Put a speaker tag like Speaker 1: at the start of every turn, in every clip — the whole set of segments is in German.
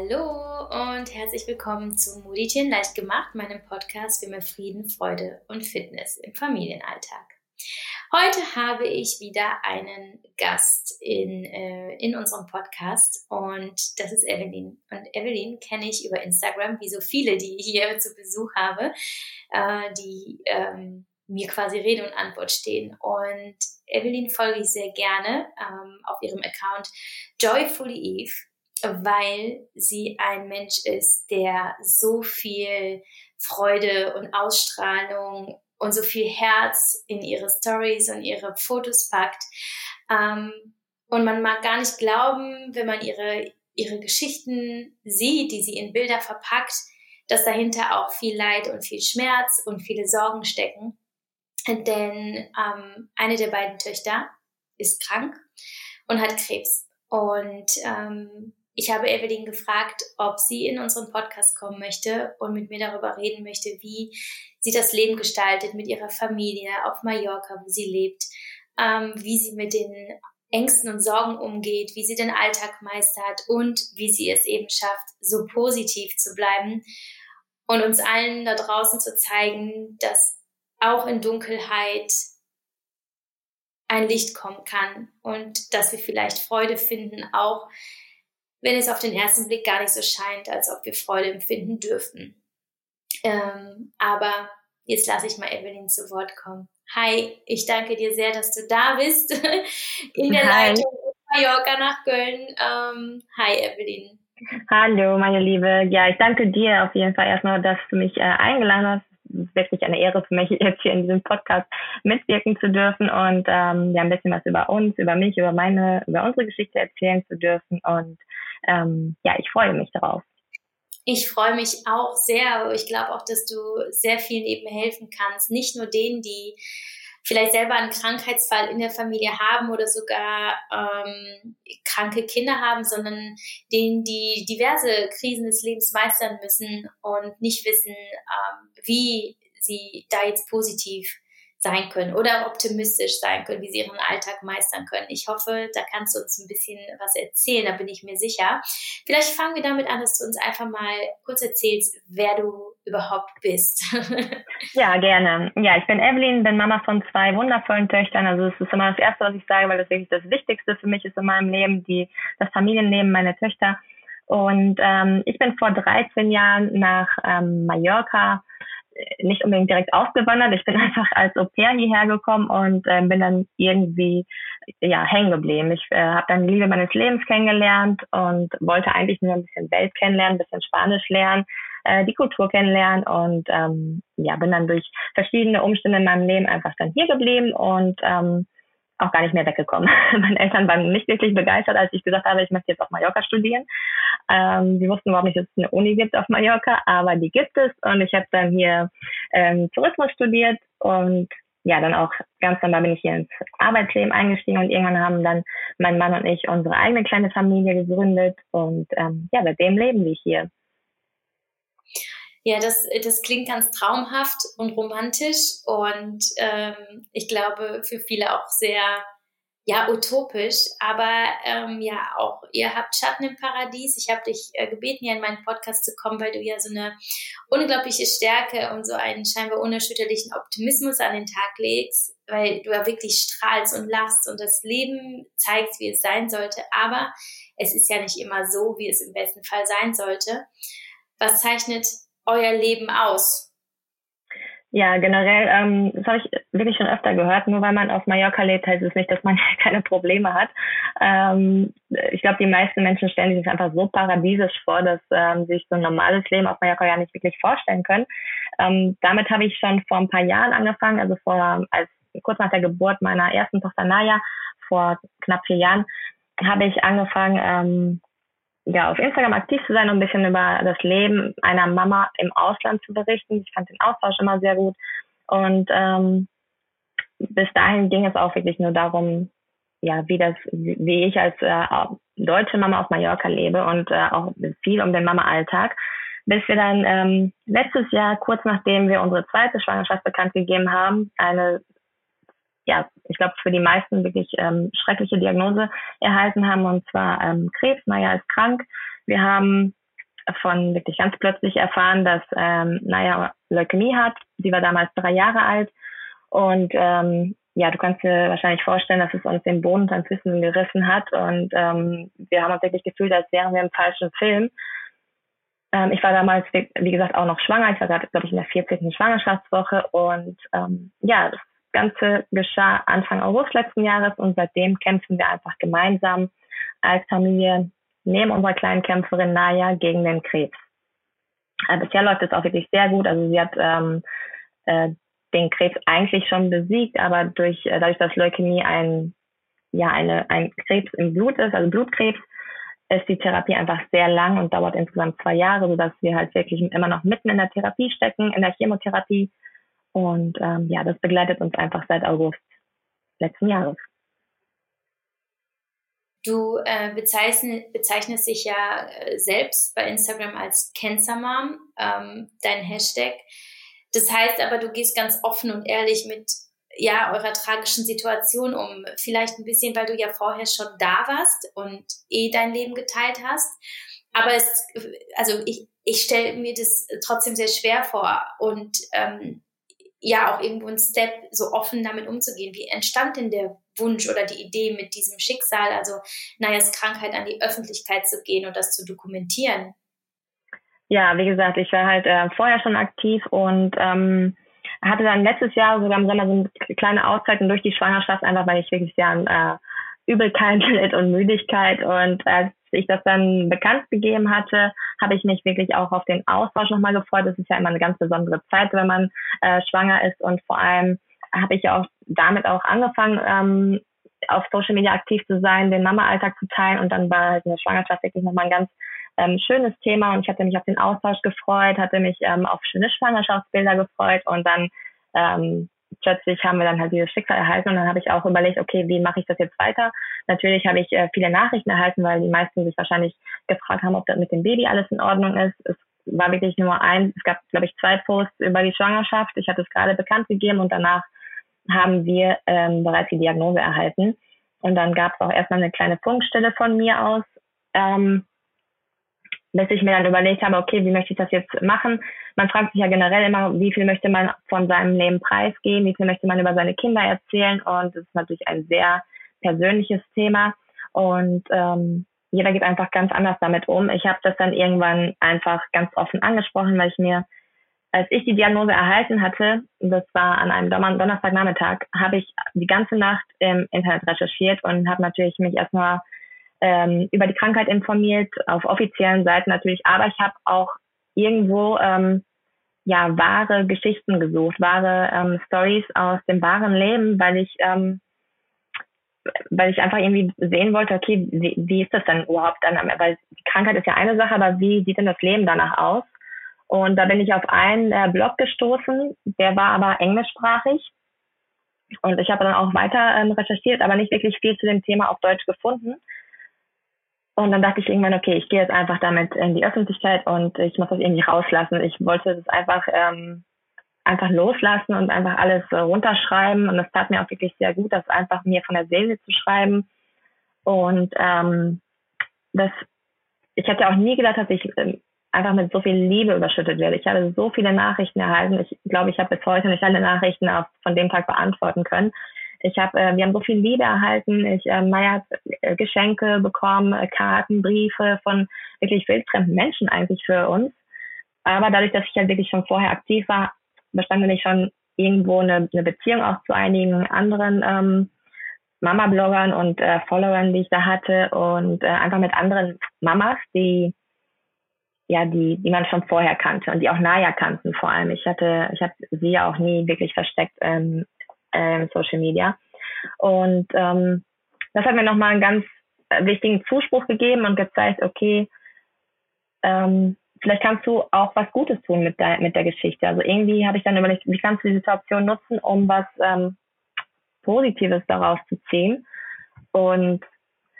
Speaker 1: Hallo und herzlich willkommen zu Moditieren leicht gemacht, meinem Podcast für mehr Frieden, Freude und Fitness im Familienalltag. Heute habe ich wieder einen Gast in, äh, in unserem Podcast und das ist Evelyn. Und Evelyn kenne ich über Instagram, wie so viele, die ich hier zu Besuch habe, äh, die ähm, mir quasi Rede und Antwort stehen. Und Evelyn folge ich sehr gerne ähm, auf ihrem Account Joyfully Eve weil sie ein Mensch ist, der so viel Freude und Ausstrahlung und so viel Herz in ihre Stories und ihre Fotos packt. Ähm, und man mag gar nicht glauben, wenn man ihre, ihre Geschichten sieht, die sie in Bilder verpackt, dass dahinter auch viel Leid und viel Schmerz und viele Sorgen stecken. Denn ähm, eine der beiden Töchter ist krank und hat Krebs. Und ähm, ich habe Evelyn gefragt, ob sie in unseren Podcast kommen möchte und mit mir darüber reden möchte, wie sie das Leben gestaltet mit ihrer Familie auf Mallorca, wo sie lebt, ähm, wie sie mit den Ängsten und Sorgen umgeht, wie sie den Alltag meistert und wie sie es eben schafft, so positiv zu bleiben und uns allen da draußen zu zeigen, dass auch in Dunkelheit ein Licht kommen kann und dass wir vielleicht Freude finden, auch wenn es auf den ersten Blick gar nicht so scheint, als ob wir Freude empfinden dürften. Ähm, aber jetzt lasse ich mal Evelyn zu Wort kommen. Hi, ich danke dir sehr, dass du da bist in der Hi. Leitung von Mallorca nach Köln. Ähm, hi, Evelyn.
Speaker 2: Hallo, meine Liebe. Ja, ich danke dir auf jeden Fall erstmal, dass du mich äh, eingeladen hast. Es ist wirklich eine Ehre für mich, jetzt hier in diesem Podcast mitwirken zu dürfen und ähm, ja, ein bisschen was über uns, über mich, über meine, über unsere Geschichte erzählen zu dürfen. Und ähm, ja, ich freue mich darauf.
Speaker 1: Ich freue mich auch sehr. Ich glaube auch, dass du sehr vielen eben helfen kannst. Nicht nur denen, die vielleicht selber einen Krankheitsfall in der Familie haben oder sogar ähm, kranke Kinder haben, sondern denen, die diverse Krisen des Lebens meistern müssen und nicht wissen, ähm, wie sie da jetzt positiv sein können oder optimistisch sein können, wie sie ihren Alltag meistern können. Ich hoffe, da kannst du uns ein bisschen was erzählen, da bin ich mir sicher. Vielleicht fangen wir damit an, dass du uns einfach mal kurz erzählst, wer du überhaupt bist.
Speaker 2: ja, gerne. Ja, ich bin Evelyn, bin Mama von zwei wundervollen Töchtern. Also es ist immer das Erste, was ich sage, weil das wirklich das Wichtigste für mich ist in meinem Leben, die, das Familienleben meiner Töchter. Und ähm, ich bin vor 13 Jahren nach ähm, Mallorca nicht unbedingt direkt ausgewandert. Ich bin einfach als Au pair hierher gekommen und äh, bin dann irgendwie ja hängen geblieben. Ich äh, habe dann die Liebe meines Lebens kennengelernt und wollte eigentlich nur ein bisschen Welt kennenlernen, ein bisschen Spanisch lernen, äh, die Kultur kennenlernen und ähm, ja bin dann durch verschiedene Umstände in meinem Leben einfach dann hier geblieben und ähm, auch gar nicht mehr weggekommen. Meine Eltern waren nicht wirklich begeistert, als ich gesagt habe, ich möchte jetzt auf Mallorca studieren. Ähm, die wussten überhaupt nicht, dass es eine Uni gibt auf Mallorca, aber die gibt es. Und ich habe dann hier ähm, Tourismus studiert und ja, dann auch ganz normal bin ich hier ins Arbeitsleben eingestiegen und irgendwann haben dann mein Mann und ich unsere eigene kleine Familie gegründet und ähm, ja, seitdem leben wir hier.
Speaker 1: Ja, das, das klingt ganz traumhaft und romantisch und ähm, ich glaube für viele auch sehr ja utopisch, aber ähm, ja auch ihr habt Schatten im Paradies. Ich habe dich äh, gebeten, hier in meinen Podcast zu kommen, weil du ja so eine unglaubliche Stärke und so einen scheinbar unerschütterlichen Optimismus an den Tag legst, weil du ja wirklich strahlst und lachst und das Leben zeigst, wie es sein sollte. Aber es ist ja nicht immer so, wie es im besten Fall sein sollte. Was zeichnet euer Leben aus?
Speaker 2: Ja, generell, ähm, das habe ich wirklich schon öfter gehört. Nur weil man auf Mallorca lebt, heißt es nicht, dass man keine Probleme hat. Ähm, ich glaube, die meisten Menschen stellen sich das einfach so paradiesisch vor, dass ähm, sich so ein normales Leben auf Mallorca ja nicht wirklich vorstellen können. Ähm, damit habe ich schon vor ein paar Jahren angefangen, also vor als kurz nach der Geburt meiner ersten Tochter Naya, vor knapp vier Jahren, habe ich angefangen, ähm, ja, auf Instagram aktiv zu sein und ein bisschen über das Leben einer Mama im Ausland zu berichten. Ich fand den Austausch immer sehr gut. Und ähm, bis dahin ging es auch wirklich nur darum, ja, wie das, wie ich als äh, deutsche Mama auf Mallorca lebe und äh, auch viel um den Mama-Alltag. Bis wir dann ähm, letztes Jahr, kurz nachdem wir unsere zweite Schwangerschaft bekannt gegeben haben, eine ja, ich glaube, für die meisten wirklich ähm, schreckliche Diagnose erhalten haben, und zwar ähm, Krebs. Maya ist krank. Wir haben von wirklich ganz plötzlich erfahren, dass ähm, naja Leukämie hat. Sie war damals drei Jahre alt und ähm, ja, du kannst dir wahrscheinlich vorstellen, dass es uns den Boden unter den Füßen gerissen hat und ähm, wir haben uns wirklich gefühlt, als wären wir im falschen Film. Ähm, ich war damals, wie gesagt, auch noch schwanger. Ich war gerade, glaube ich, in der 14. Schwangerschaftswoche und ähm, ja, das Ganze geschah Anfang August letzten Jahres und seitdem kämpfen wir einfach gemeinsam als Familie neben unserer kleinen Kämpferin Naya gegen den Krebs. Äh, bisher läuft es auch wirklich sehr gut. Also sie hat ähm, äh, den Krebs eigentlich schon besiegt, aber durch äh, dadurch, dass Leukämie ein ja eine ein Krebs im Blut ist, also Blutkrebs, ist die Therapie einfach sehr lang und dauert insgesamt zwei Jahre, sodass wir halt wirklich immer noch mitten in der Therapie stecken, in der Chemotherapie. Und ähm, ja, das begleitet uns einfach seit August letzten Jahres.
Speaker 1: Du äh, bezeichnest, bezeichnest dich ja äh, selbst bei Instagram als Cancer Mom, ähm, dein Hashtag. Das heißt aber, du gehst ganz offen und ehrlich mit ja, eurer tragischen Situation um. Vielleicht ein bisschen, weil du ja vorher schon da warst und eh dein Leben geteilt hast. Aber es, also ich, ich stelle mir das trotzdem sehr schwer vor und ähm, ja auch irgendwo ein Step, so offen damit umzugehen. Wie entstand denn der Wunsch oder die Idee mit diesem Schicksal, also Nayas Krankheit an die Öffentlichkeit zu gehen und das zu dokumentieren?
Speaker 2: Ja, wie gesagt, ich war halt äh, vorher schon aktiv und ähm, hatte dann letztes Jahr sogar im Sommer so eine kleine Auszeit und durch die Schwangerschaft einfach, weil ich wirklich sehr an äh, Übelkeit litt und Müdigkeit und als ich das dann bekannt gegeben hatte, habe ich mich wirklich auch auf den Austausch nochmal gefreut. Das ist ja immer eine ganz besondere Zeit, wenn man äh, schwanger ist. Und vor allem habe ich auch damit auch angefangen, ähm, auf Social Media aktiv zu sein, den Mama-Alltag zu teilen. Und dann war halt eine Schwangerschaft wirklich nochmal ein ganz ähm, schönes Thema. Und ich hatte mich auf den Austausch gefreut, hatte mich ähm, auf schöne Schwangerschaftsbilder gefreut. Und dann ähm, plötzlich haben wir dann halt dieses Schicksal erhalten und dann habe ich auch überlegt, okay, wie mache ich das jetzt weiter? Natürlich habe ich äh, viele Nachrichten erhalten, weil die meisten sich wahrscheinlich gefragt haben, ob das mit dem Baby alles in Ordnung ist. Es war wirklich nur ein, es gab, glaube ich, zwei Posts über die Schwangerschaft. Ich hatte es gerade bekannt gegeben und danach haben wir ähm, bereits die Diagnose erhalten. Und dann gab es auch erstmal eine kleine Funkstelle von mir aus, ähm, bis ich mir dann überlegt habe, okay, wie möchte ich das jetzt machen? Man fragt sich ja generell immer, wie viel möchte man von seinem Leben preisgeben, wie viel möchte man über seine Kinder erzählen und das ist natürlich ein sehr persönliches Thema und ähm, jeder geht einfach ganz anders damit um. Ich habe das dann irgendwann einfach ganz offen angesprochen, weil ich mir, als ich die Diagnose erhalten hatte, das war an einem Donnerstagnachmittag, habe ich die ganze Nacht im Internet recherchiert und habe natürlich mich erstmal ähm, über die Krankheit informiert, auf offiziellen Seiten natürlich, aber ich habe auch irgendwo ähm, ja wahre Geschichten gesucht, wahre ähm, Stories aus dem wahren Leben, weil ich ähm, weil ich einfach irgendwie sehen wollte, okay, wie, wie ist das dann überhaupt dann, weil die Krankheit ist ja eine Sache, aber wie sieht denn das Leben danach aus? Und da bin ich auf einen äh, Blog gestoßen, der war aber englischsprachig. Und ich habe dann auch weiter ähm, recherchiert, aber nicht wirklich viel zu dem Thema auf Deutsch gefunden. Und dann dachte ich irgendwann, okay, ich gehe jetzt einfach damit in die Öffentlichkeit und ich muss das irgendwie rauslassen. Ich wollte das einfach, ähm, einfach loslassen und einfach alles äh, runterschreiben. Und das tat mir auch wirklich sehr gut, das einfach mir von der Seele zu schreiben. Und ähm, das, ich hätte auch nie gedacht, dass ich ähm, einfach mit so viel Liebe überschüttet werde. Ich habe so viele Nachrichten erhalten. Ich glaube, ich habe bis heute nicht alle Nachrichten auf, von dem Tag beantworten können. Ich habe, äh, wir haben so viel Liebe erhalten. Ich, äh, Maya hat äh, Geschenke bekommen, äh, Karten, Briefe von wirklich wildfremden Menschen eigentlich für uns. Aber dadurch, dass ich halt wirklich schon vorher aktiv war, bestand nämlich schon irgendwo eine, eine Beziehung auch zu einigen anderen ähm, Mama-Bloggern und äh, Followern, die ich da hatte und äh, einfach mit anderen Mamas, die ja, die, die man schon vorher kannte und die auch Naya kannten vor allem. Ich hatte, ich habe sie ja auch nie wirklich versteckt ähm, äh, Social Media. Und ähm, das hat mir nochmal einen ganz wichtigen Zuspruch gegeben und gezeigt, okay, ähm, vielleicht kannst du auch was Gutes tun mit der, mit der Geschichte. Also irgendwie habe ich dann überlegt, wie kannst du die Situation nutzen, um was ähm, Positives daraus zu ziehen. Und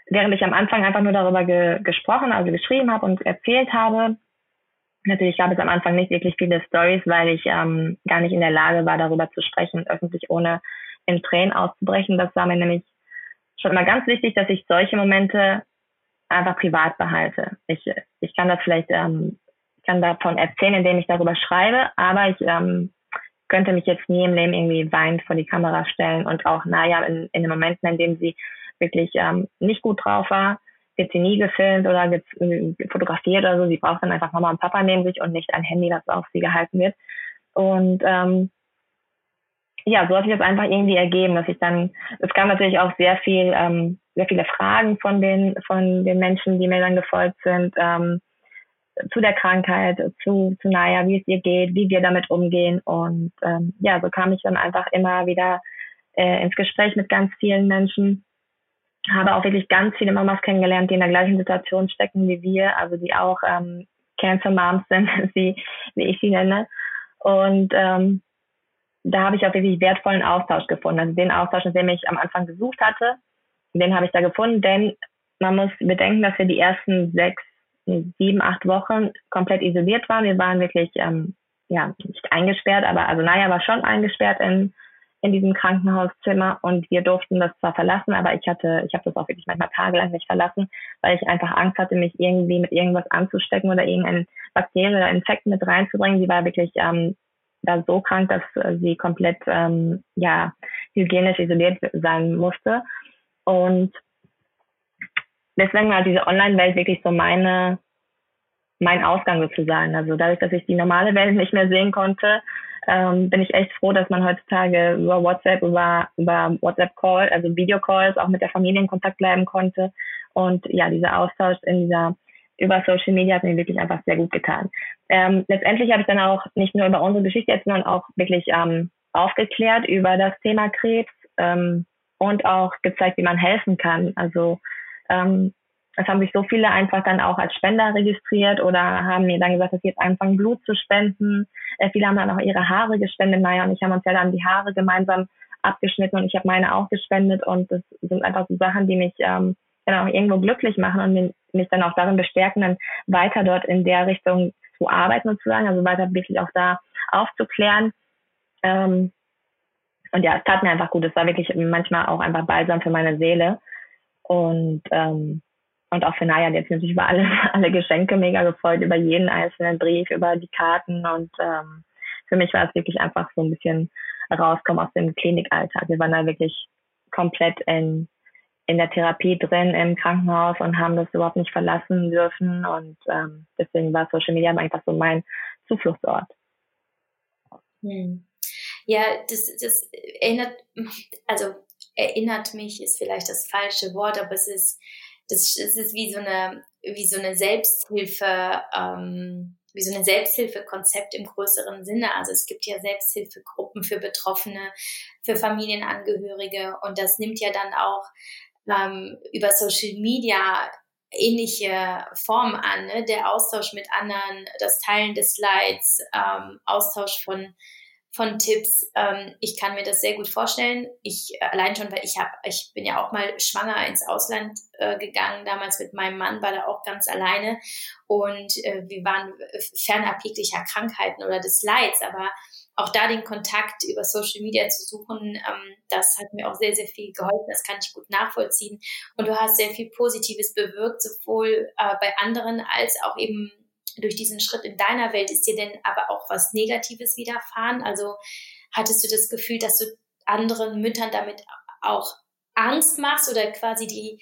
Speaker 2: während ich am Anfang einfach nur darüber ge gesprochen, also geschrieben habe und erzählt habe, Natürlich gab es am Anfang nicht wirklich viele Stories, weil ich ähm, gar nicht in der Lage war, darüber zu sprechen, öffentlich ohne in Tränen auszubrechen. Das war mir nämlich schon immer ganz wichtig, dass ich solche Momente einfach privat behalte. Ich, ich kann das vielleicht ähm, kann davon erzählen, indem ich darüber schreibe, aber ich ähm, könnte mich jetzt nie im Leben irgendwie weinend vor die Kamera stellen und auch, naja, in, in den Momenten, in denen sie wirklich ähm, nicht gut drauf war, wird sie nie gefilmt oder fotografiert oder so. Sie braucht dann einfach Mama und Papa neben sich und nicht ein Handy, das auf sie gehalten wird. Und ähm, ja, so hat sich das einfach irgendwie ergeben, dass ich dann, es kam natürlich auch sehr viel, ähm, sehr viele Fragen von den, von den Menschen, die mir dann gefolgt sind, ähm, zu der Krankheit, zu, zu Naya, wie es ihr geht, wie wir damit umgehen. Und ähm, ja, so kam ich dann einfach immer wieder äh, ins Gespräch mit ganz vielen Menschen. Habe auch wirklich ganz viele Mamas kennengelernt, die in der gleichen Situation stecken wie wir, also die auch ähm, Cancer Moms sind, wie, wie ich sie nenne. Und ähm, da habe ich auch wirklich wertvollen Austausch gefunden. Also den Austausch, den ich am Anfang gesucht hatte, den habe ich da gefunden, denn man muss bedenken, dass wir die ersten sechs sieben, acht Wochen komplett isoliert waren. Wir waren wirklich, ähm, ja, nicht eingesperrt, aber also Naya war schon eingesperrt in, in diesem Krankenhauszimmer und wir durften das zwar verlassen, aber ich hatte, ich habe das auch wirklich manchmal tagelang nicht verlassen, weil ich einfach Angst hatte, mich irgendwie mit irgendwas anzustecken oder irgendein Bakterien oder Infekt mit reinzubringen. Sie war wirklich ähm, da so krank, dass sie komplett ähm, ja hygienisch isoliert sein musste. Und deswegen war diese Online-Welt wirklich so meine, mein Ausgang sozusagen. Also dadurch, dass ich die normale Welt nicht mehr sehen konnte, ähm, bin ich echt froh, dass man heutzutage über WhatsApp, über, über WhatsApp-Call, also Videocalls auch mit der Familie in Kontakt bleiben konnte. Und ja, dieser Austausch in dieser über Social Media hat mir wirklich einfach sehr gut getan. Ähm, letztendlich habe ich dann auch nicht nur über unsere Geschichte jetzt, sondern auch wirklich ähm, aufgeklärt über das Thema Krebs ähm, und auch gezeigt, wie man helfen kann. Also ähm, es haben sich so viele einfach dann auch als Spender registriert oder haben mir dann gesagt, dass sie jetzt anfangen, Blut zu spenden. Äh, viele haben dann auch ihre Haare gespendet. Maya und ich haben uns ja dann die Haare gemeinsam abgeschnitten und ich habe meine auch gespendet und das sind einfach so Sachen, die mich ähm, dann auch irgendwo glücklich machen und mich dann auch darin bestärken, dann weiter dort in der Richtung zu arbeiten sozusagen, also weiter wirklich auch da aufzuklären. Ähm, und ja, es tat mir einfach gut. Es war wirklich manchmal auch einfach balsam für meine Seele. Und, ähm, und auch für Naya, die hat sich natürlich über alle, alle Geschenke mega gefreut, über jeden einzelnen Brief, über die Karten. Und ähm, für mich war es wirklich einfach so ein bisschen rauskommen aus dem Klinikalltag. Wir waren da wirklich komplett in, in der Therapie drin im Krankenhaus und haben das überhaupt nicht verlassen dürfen. Und ähm, deswegen war Social Media einfach so mein Zufluchtsort.
Speaker 1: Hm. Ja, das, das erinnert, also erinnert mich ist vielleicht das falsche Wort, aber es ist, das, es ist wie so eine, wie so eine Selbsthilfe, ähm, wie so ein Selbsthilfekonzept im größeren Sinne. Also es gibt ja Selbsthilfegruppen für Betroffene, für Familienangehörige und das nimmt ja dann auch ähm, über Social Media ähnliche Formen an. Ne? Der Austausch mit anderen, das Teilen des Slides, ähm, Austausch von von Tipps. Ähm, ich kann mir das sehr gut vorstellen. Ich äh, allein schon, weil ich habe, ich bin ja auch mal schwanger ins Ausland äh, gegangen, damals mit meinem Mann, war da auch ganz alleine und äh, wir waren fernab jeglicher Krankheiten oder des Leids, aber auch da den Kontakt über Social Media zu suchen, ähm, das hat mir auch sehr, sehr viel geholfen. Das kann ich gut nachvollziehen. Und du hast sehr viel Positives bewirkt, sowohl äh, bei anderen als auch eben durch diesen Schritt in deiner Welt ist dir denn aber auch was Negatives widerfahren? Also hattest du das Gefühl, dass du anderen Müttern damit auch Angst machst oder quasi die,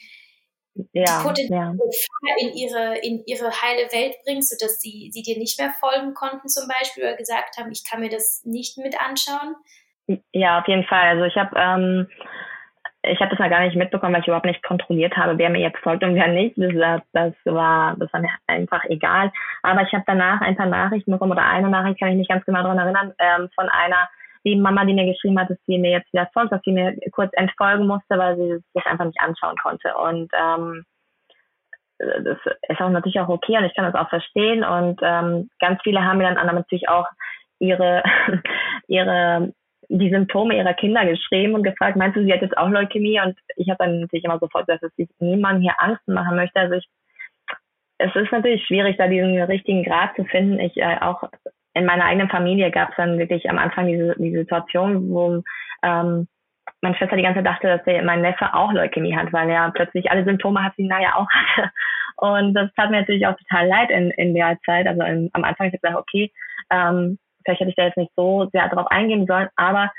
Speaker 1: ja, die potenzielle ja. in ihre, in ihre heile Welt bringst, sodass sie, sie dir nicht mehr folgen konnten zum Beispiel oder gesagt haben, ich kann mir das nicht mit anschauen?
Speaker 2: Ja, auf jeden Fall. Also ich habe ähm, ich habe das mal gar nicht mitbekommen, weil ich überhaupt nicht kontrolliert habe, wer mir jetzt folgt und wer nicht. Das, das war, das war mir einfach egal. Aber ich habe danach ein paar Nachrichten bekommen oder eine Nachricht kann ich mich ganz genau daran erinnern, ähm, von einer lieben Mama, die mir geschrieben hat, dass sie mir jetzt wieder folgt, dass sie mir kurz entfolgen musste, weil sie sich einfach nicht anschauen konnte. Und ähm, das ist auch natürlich auch okay und ich kann das auch verstehen. Und ähm, ganz viele haben mir dann natürlich auch ihre ihre die Symptome ihrer Kinder geschrieben und gefragt, meinst du, sie hat jetzt auch Leukämie? Und ich habe dann natürlich immer sofort gesagt, dass ich niemandem hier Angst machen möchte. Also ich, es ist natürlich schwierig, da diesen richtigen Grad zu finden. Ich äh, auch in meiner eigenen Familie gab es dann wirklich am Anfang diese, diese Situation, wo ähm, meine Schwester die ganze Zeit dachte, dass der, mein Neffe auch Leukämie hat, weil er plötzlich alle Symptome hat, die Naya auch hatte. Und das tat mir natürlich auch total leid in, in der Zeit. Also in, am Anfang habe ich gesagt, okay, ähm, vielleicht hätte ich da jetzt nicht so sehr drauf eingehen sollen, aber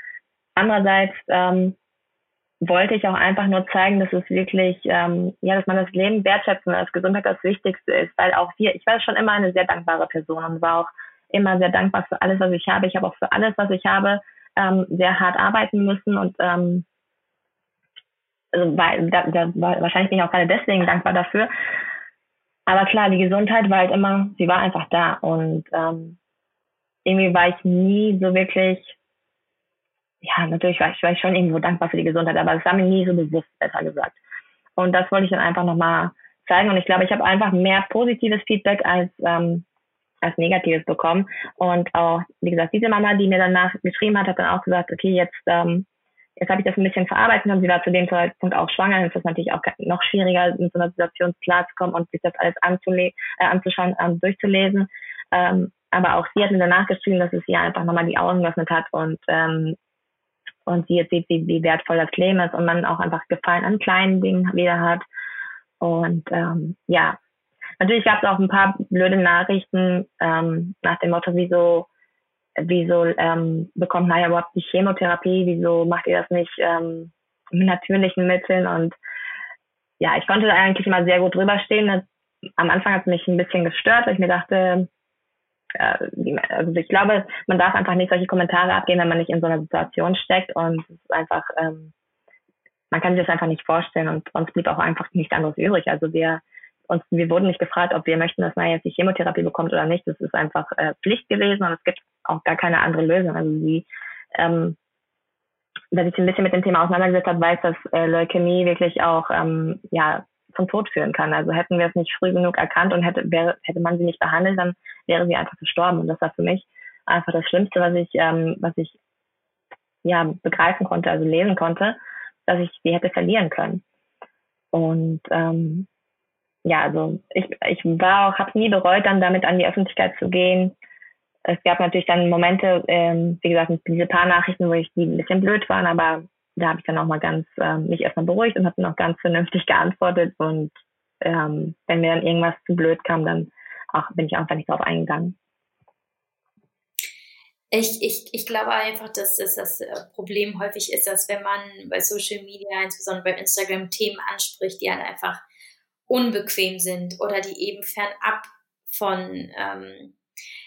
Speaker 2: andererseits ähm, wollte ich auch einfach nur zeigen, dass es wirklich, ähm, ja, dass man das Leben wertschätzen, dass Gesundheit das Wichtigste ist, weil auch wir, ich war schon immer eine sehr dankbare Person und war auch immer sehr dankbar für alles, was ich habe. Ich habe auch für alles, was ich habe, ähm, sehr hart arbeiten müssen und ähm, also weil, da, da, wahrscheinlich bin ich auch gerade deswegen dankbar dafür. Aber klar, die Gesundheit war halt immer, sie war einfach da und ähm, irgendwie war ich nie so wirklich ja, natürlich war ich, war ich schon irgendwo dankbar für die Gesundheit, aber es war mir nie so bewusst, besser gesagt. Und das wollte ich dann einfach nochmal zeigen. Und ich glaube, ich habe einfach mehr positives Feedback als, ähm, als negatives bekommen. Und auch, wie gesagt, diese Mama, die mir danach geschrieben hat, hat dann auch gesagt, okay, jetzt, ähm, jetzt habe ich das ein bisschen verarbeitet und sie war zu dem Zeitpunkt auch schwanger. Ist das natürlich auch noch schwieriger, mit so einer Situation klarzukommen und sich das alles anzule äh, anzuschauen, ähm, durchzulesen. Ähm, aber auch sie hat mir danach geschrieben, dass es ihr einfach nochmal die Augen geöffnet hat und ähm, und sie jetzt sieht, wie, wie wertvoll das Leben ist und man auch einfach Gefallen an kleinen Dingen wieder hat. Und ähm, ja, natürlich gab es auch ein paar blöde Nachrichten ähm, nach dem Motto, wieso, wieso ähm, bekommt Naya überhaupt die Chemotherapie, wieso macht ihr das nicht ähm, mit natürlichen Mitteln und ja, ich konnte da eigentlich immer sehr gut drüber stehen. Am Anfang hat es mich ein bisschen gestört, weil ich mir dachte, also ich glaube, man darf einfach nicht solche Kommentare abgeben, wenn man nicht in so einer Situation steckt und es ist einfach, ähm, man kann sich das einfach nicht vorstellen und uns blieb auch einfach nichts anderes übrig. Also wir uns, wir wurden nicht gefragt, ob wir möchten, dass man jetzt die Chemotherapie bekommt oder nicht. Das ist einfach äh, Pflicht gewesen und es gibt auch gar keine andere Lösung. Also sie, ähm, wer sich ein bisschen mit dem Thema auseinandergesetzt hat, weiß, dass äh, Leukämie wirklich auch ähm, ja zum Tod führen kann. Also hätten wir es nicht früh genug erkannt und hätte, wäre, hätte man sie nicht behandelt, dann wäre sie einfach gestorben. Und das war für mich einfach das Schlimmste, was ich, ähm, was ich ja begreifen konnte, also lesen konnte, dass ich sie hätte verlieren können. Und ähm, ja, also ich, ich war auch, habe nie bereut, dann damit an die Öffentlichkeit zu gehen. Es gab natürlich dann Momente, ähm, wie gesagt, diese paar Nachrichten, wo ich die ein bisschen blöd waren, aber da habe ich dann auch mal ganz ähm, mich erstmal beruhigt und habe dann auch ganz vernünftig geantwortet. Und ähm, wenn mir dann irgendwas zu blöd kam, dann auch, bin ich einfach nicht drauf eingegangen.
Speaker 1: Ich, ich, ich glaube einfach, dass das, das äh, Problem häufig ist, dass wenn man bei Social Media, insbesondere bei Instagram, Themen anspricht, die halt einfach unbequem sind oder die eben fernab von, ähm,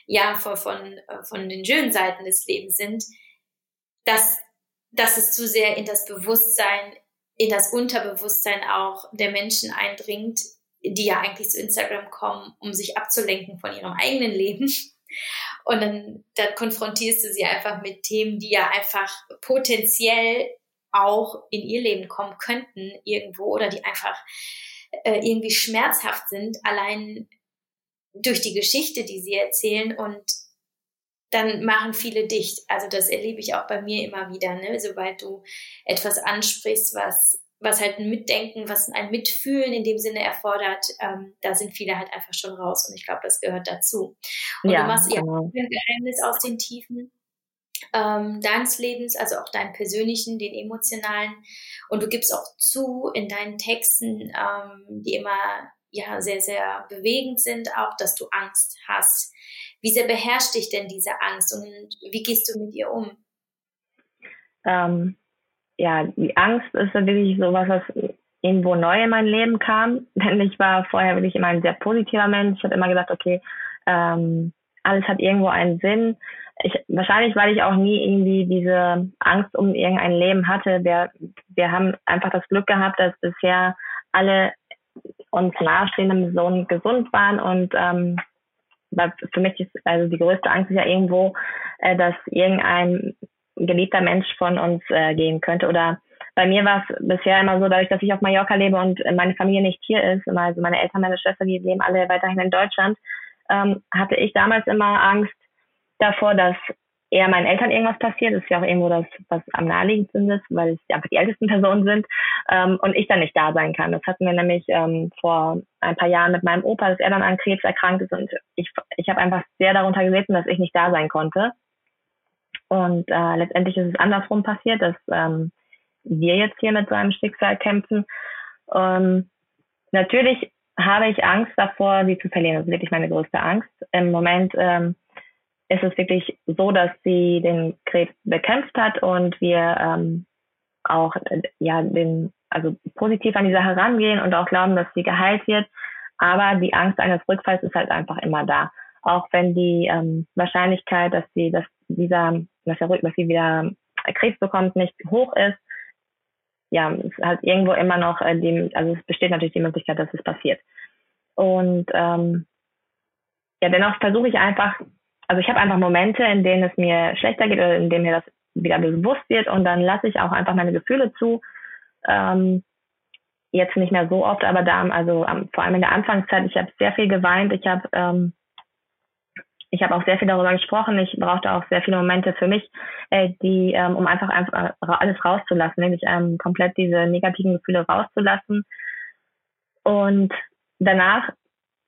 Speaker 1: ja, von, von, äh, von den schönen Seiten des Lebens sind, dass dass es zu sehr in das Bewusstsein, in das Unterbewusstsein auch der Menschen eindringt, die ja eigentlich zu Instagram kommen, um sich abzulenken von ihrem eigenen Leben. Und dann, dann konfrontierst du sie einfach mit Themen, die ja einfach potenziell auch in ihr Leben kommen könnten irgendwo oder die einfach äh, irgendwie schmerzhaft sind, allein durch die Geschichte, die sie erzählen und dann machen viele dicht. Also das erlebe ich auch bei mir immer wieder. Ne? Sobald du etwas ansprichst, was was halt ein Mitdenken, was ein Mitfühlen in dem Sinne erfordert, ähm, da sind viele halt einfach schon raus und ich glaube, das gehört dazu. Und ja, du machst ja genau. ein Geheimnis aus den Tiefen ähm, deines Lebens, also auch deinen persönlichen, den emotionalen und du gibst auch zu in deinen Texten, ähm, die immer ja sehr, sehr bewegend sind, auch, dass du Angst hast. Wie sehr beherrscht dich denn diese Angst und wie gehst du mit ihr um?
Speaker 2: Ähm, ja, die Angst ist wirklich so was, was irgendwo neu in mein Leben kam. Denn ich war vorher wirklich immer ein sehr positiver Mensch. Ich habe immer gesagt, okay, ähm, alles hat irgendwo einen Sinn. Ich, wahrscheinlich, weil ich auch nie irgendwie diese Angst um irgendein Leben hatte. Wir, wir haben einfach das Glück gehabt, dass bisher alle uns nahestehende Personen gesund waren und ähm, weil für mich ist also die größte Angst ist ja irgendwo, äh, dass irgendein geliebter Mensch von uns äh, gehen könnte. Oder bei mir war es bisher immer so, dadurch, dass ich auf Mallorca lebe und meine Familie nicht hier ist, also meine Eltern, meine Schwester, die leben alle weiterhin in Deutschland, ähm, hatte ich damals immer Angst davor, dass eher meinen Eltern irgendwas passiert. Das ist ja auch irgendwo das, was am naheliegendsten ist, weil sie einfach die ältesten Personen sind ähm, und ich dann nicht da sein kann. Das hatten wir nämlich ähm, vor ein paar Jahren mit meinem Opa, dass er dann an Krebs erkrankt ist und ich, ich habe einfach sehr darunter gelitten, dass ich nicht da sein konnte. Und äh, letztendlich ist es andersrum passiert, dass ähm, wir jetzt hier mit so einem Schicksal kämpfen. Ähm, natürlich habe ich Angst davor, sie zu verlieren. Das ist wirklich meine größte Angst. Im Moment ähm, ist es wirklich so, dass sie den Krebs bekämpft hat und wir ähm, auch äh, ja den also positiv an die Sache rangehen und auch glauben, dass sie geheilt wird. Aber die Angst eines Rückfalls ist halt einfach immer da. Auch wenn die ähm, Wahrscheinlichkeit, dass sie, dass dieser, dass, er, dass sie wieder Krebs bekommt, nicht hoch ist, ja, ist halt irgendwo immer noch äh, die, also es besteht natürlich die Möglichkeit, dass es passiert. Und ähm, ja, dennoch versuche ich einfach, also ich habe einfach Momente, in denen es mir schlechter geht oder in denen mir das wieder bewusst wird und dann lasse ich auch einfach meine Gefühle zu. Ähm, jetzt nicht mehr so oft, aber da, also um, vor allem in der Anfangszeit, ich habe sehr viel geweint, ich habe ähm, ich habe auch sehr viel darüber gesprochen. Ich brauchte auch sehr viele Momente für mich, äh, die, ähm, um einfach, einfach alles rauszulassen, nämlich ähm, komplett diese negativen Gefühle rauszulassen. Und danach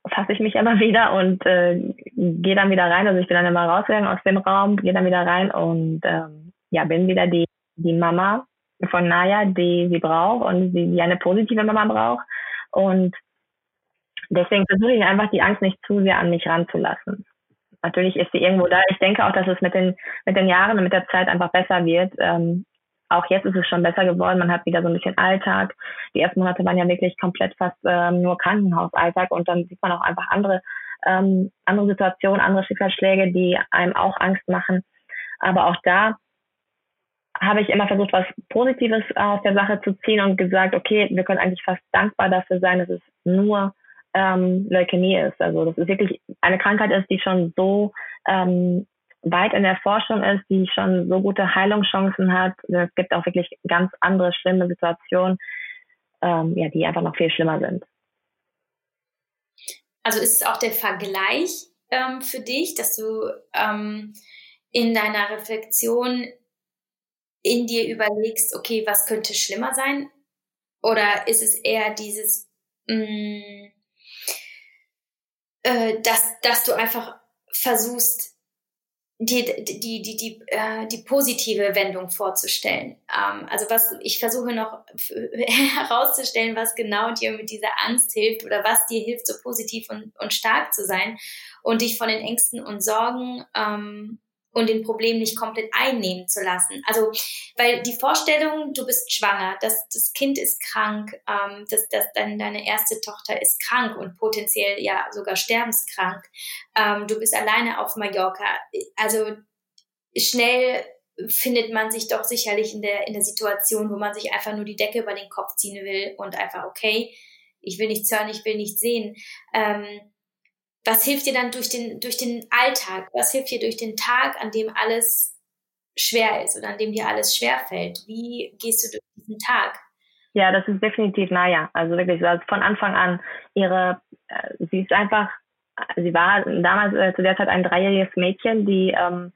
Speaker 2: fasse ich mich immer wieder und äh, gehe dann wieder rein. Also ich bin dann immer rausgegangen aus dem Raum, gehe dann wieder rein und ähm, ja, bin wieder die, die Mama von Naya, die sie braucht und die, die eine positive Mama braucht. Und deswegen versuche ich einfach die Angst nicht zu sehr an mich ranzulassen natürlich ist sie irgendwo da. Ich denke auch, dass es mit den, mit den Jahren und mit der Zeit einfach besser wird. Ähm, auch jetzt ist es schon besser geworden. Man hat wieder so ein bisschen Alltag. Die ersten Monate waren ja wirklich komplett fast ähm, nur Krankenhausalltag und dann sieht man auch einfach andere, ähm, andere Situationen, andere Schicksalsschläge, die einem auch Angst machen. Aber auch da habe ich immer versucht, was Positives aus der Sache zu ziehen und gesagt, okay, wir können eigentlich fast dankbar dafür sein, dass es nur ähm, Leukämie ist. Also das ist wirklich eine Krankheit ist, die schon so ähm, weit in der Forschung ist, die schon so gute Heilungschancen hat. Es gibt auch wirklich ganz andere schlimme Situationen, ähm, ja, die einfach noch viel schlimmer sind.
Speaker 1: Also ist es auch der Vergleich ähm, für dich, dass du ähm, in deiner Reflexion in dir überlegst, okay, was könnte schlimmer sein? Oder ist es eher dieses, mh, mm, äh, dass, dass du einfach versuchst, die, die, die, die, äh, die positive Wendung vorzustellen. Ähm, also was ich versuche noch herauszustellen, was genau dir mit dieser Angst hilft oder was dir hilft, so positiv und, und stark zu sein und dich von den Ängsten und Sorgen ähm, und den Problem nicht komplett einnehmen zu lassen. Also, weil die Vorstellung, du bist schwanger, dass das Kind ist krank, ähm, dass, dass dein, deine erste Tochter ist krank und potenziell ja sogar sterbenskrank, ähm, du bist alleine auf Mallorca. Also schnell findet man sich doch sicherlich in der, in der Situation, wo man sich einfach nur die Decke über den Kopf ziehen will und einfach, okay, ich will nichts hören, ich will nichts sehen. Ähm, was hilft dir dann durch den, durch den Alltag? Was hilft dir durch den Tag, an dem alles schwer ist oder an dem dir alles schwer fällt? Wie gehst du durch diesen Tag?
Speaker 2: Ja, das ist definitiv Naya. Also wirklich, also von Anfang an ihre, äh, sie ist einfach, sie war damals äh, zu der Zeit ein dreijähriges Mädchen, die ähm,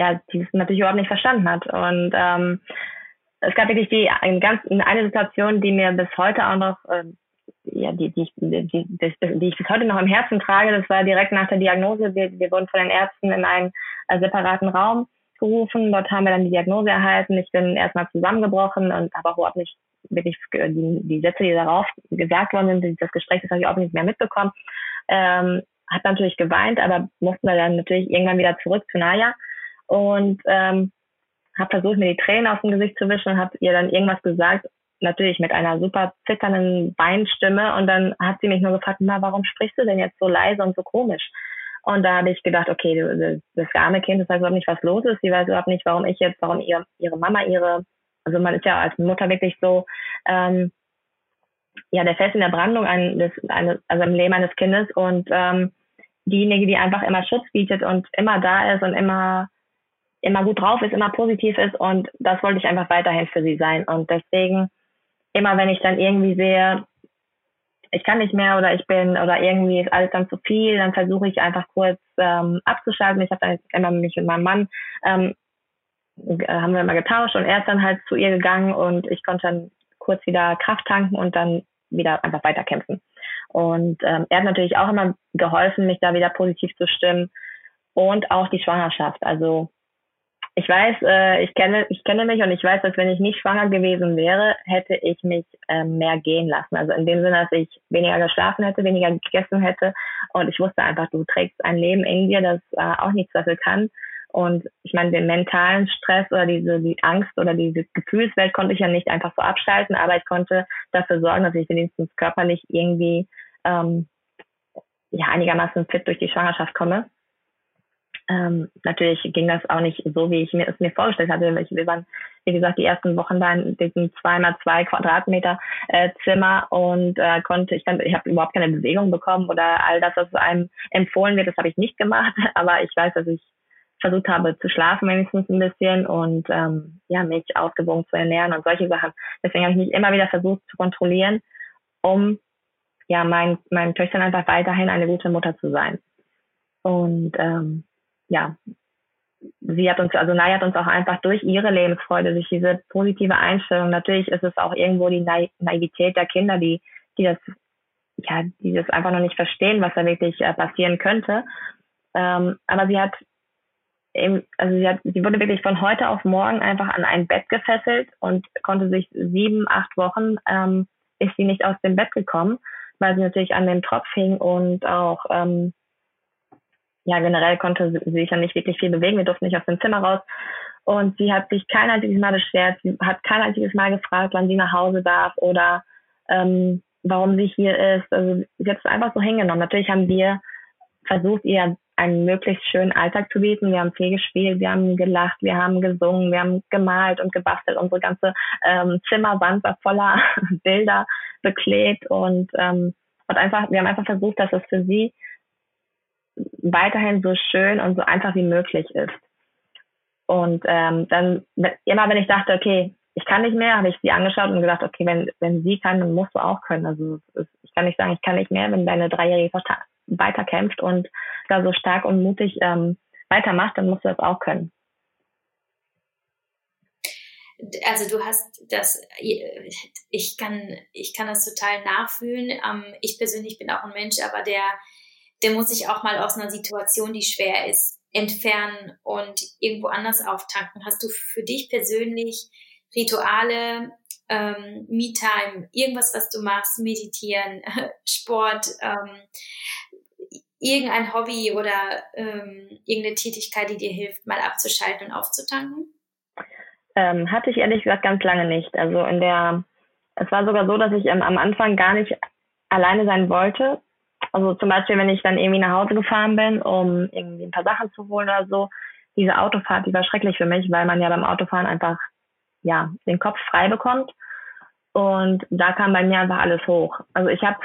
Speaker 2: ja, die es natürlich überhaupt nicht verstanden hat. Und ähm, es gab wirklich die ein ganz eine Situation, die mir bis heute auch noch äh, ja, die, die, die, die, ich bis heute noch im Herzen trage, das war direkt nach der Diagnose. Wir, wir wurden von den Ärzten in einen äh, separaten Raum gerufen. Dort haben wir dann die Diagnose erhalten. Ich bin erstmal zusammengebrochen und habe auch überhaupt nicht wirklich die, die Sätze, die darauf gesagt worden sind, das Gespräch, das habe ich auch nicht mehr mitbekommen. Ähm, hat natürlich geweint, aber mussten wir dann natürlich irgendwann wieder zurück zu Naya und ähm, habe versucht, mir die Tränen aus dem Gesicht zu wischen und habe ihr dann irgendwas gesagt natürlich mit einer super zitternden Beinstimme und dann hat sie mich nur gefragt, na, warum sprichst du denn jetzt so leise und so komisch? Und da habe ich gedacht, okay, das arme Kind, das weiß überhaupt nicht, was los ist. Sie weiß überhaupt nicht, warum ich jetzt, warum ihr, ihre Mama, ihre, also man ist ja als Mutter wirklich so, ähm, ja, der Fels in der Brandung ein, des, eine, also im Leben eines Kindes und ähm, diejenige, die einfach immer Schutz bietet und immer da ist und immer immer gut drauf ist, immer positiv ist und das wollte ich einfach weiterhin für sie sein und deswegen immer wenn ich dann irgendwie sehe, ich kann nicht mehr oder ich bin oder irgendwie ist alles dann zu viel, dann versuche ich einfach kurz ähm, abzuschalten. Ich habe dann immer mich mit meinem Mann ähm, haben wir immer getauscht und er ist dann halt zu ihr gegangen und ich konnte dann kurz wieder Kraft tanken und dann wieder einfach weiterkämpfen. Und ähm, er hat natürlich auch immer geholfen, mich da wieder positiv zu stimmen und auch die Schwangerschaft. Also ich weiß, äh, ich kenne, ich kenne mich und ich weiß, dass wenn ich nicht schwanger gewesen wäre, hätte ich mich äh, mehr gehen lassen. Also in dem Sinne, dass ich weniger geschlafen hätte, weniger gegessen hätte und ich wusste einfach, du trägst ein Leben in dir, das äh, auch nichts dafür kann. Und ich meine, den mentalen Stress oder diese die Angst oder diese Gefühlswelt konnte ich ja nicht einfach so abschalten, aber ich konnte dafür sorgen, dass ich wenigstens körperlich irgendwie ähm, ja einigermaßen fit durch die Schwangerschaft komme. Ähm, natürlich ging das auch nicht so, wie ich mir es mir vorgestellt hatte. Wir waren, wie gesagt, die ersten Wochen da in diesem zweimal zwei Quadratmeter äh, Zimmer und äh, konnte, ich, ich habe überhaupt keine Bewegung bekommen oder all das, was einem empfohlen wird, das habe ich nicht gemacht. Aber ich weiß, dass ich versucht habe zu schlafen wenigstens ein bisschen und ähm, ja, mich ausgewogen zu ernähren und solche Sachen. Deswegen habe ich mich immer wieder versucht zu kontrollieren, um ja mein, meinen Töchtern einfach weiterhin eine gute Mutter zu sein. Und ähm, ja, sie hat uns, also Naya hat uns auch einfach durch ihre Lebensfreude, durch diese positive Einstellung, natürlich ist es auch irgendwo die Naivität der Kinder, die, die das, ja, die das einfach noch nicht verstehen, was da wirklich äh, passieren könnte. Ähm, aber sie hat eben, also sie hat, sie wurde wirklich von heute auf morgen einfach an ein Bett gefesselt und konnte sich sieben, acht Wochen, ähm, ist sie nicht aus dem Bett gekommen, weil sie natürlich an dem Tropf hing und auch, ähm, ja, generell konnte sie sich ja nicht wirklich viel bewegen. Wir durften nicht aus dem Zimmer raus. Und sie hat sich kein einziges Mal beschwert. Sie hat kein einziges Mal gefragt, wann sie nach Hause darf oder ähm, warum sie hier ist. Also sie hat es einfach so hingenommen. Natürlich haben wir versucht, ihr einen möglichst schönen Alltag zu bieten. Wir haben viel gespielt, wir haben gelacht, wir haben gesungen, wir haben gemalt und gebastelt. Unsere ganze ähm, Zimmerwand war voller Bilder beklebt und ähm, hat einfach, wir haben einfach versucht, dass es für sie weiterhin so schön und so einfach wie möglich ist. Und ähm, dann immer, wenn ich dachte, okay, ich kann nicht mehr, habe ich sie angeschaut und gedacht, okay, wenn, wenn sie kann, dann musst du auch können. Also ich kann nicht sagen, ich kann nicht mehr, wenn deine dreijährige weiterkämpft und da so stark und mutig ähm, weitermacht, dann musst du das auch können.
Speaker 1: Also du hast das, ich kann, ich kann das total nachfühlen. Ähm, ich persönlich bin auch ein Mensch, aber der, der muss sich auch mal aus einer Situation, die schwer ist, entfernen und irgendwo anders auftanken. Hast du für dich persönlich Rituale, ähm, Me-Time, irgendwas, was du machst, meditieren, Sport, ähm, irgendein Hobby oder ähm, irgendeine Tätigkeit, die dir hilft, mal abzuschalten und aufzutanken?
Speaker 2: Ähm, hatte ich ehrlich gesagt ganz lange nicht. Also in der, es war sogar so, dass ich ähm, am Anfang gar nicht alleine sein wollte. Also zum Beispiel, wenn ich dann irgendwie nach Hause gefahren bin, um irgendwie ein paar Sachen zu holen oder so, diese Autofahrt, die war schrecklich für mich, weil man ja beim Autofahren einfach ja den Kopf frei bekommt. Und da kam bei mir einfach alles hoch. Also ich habe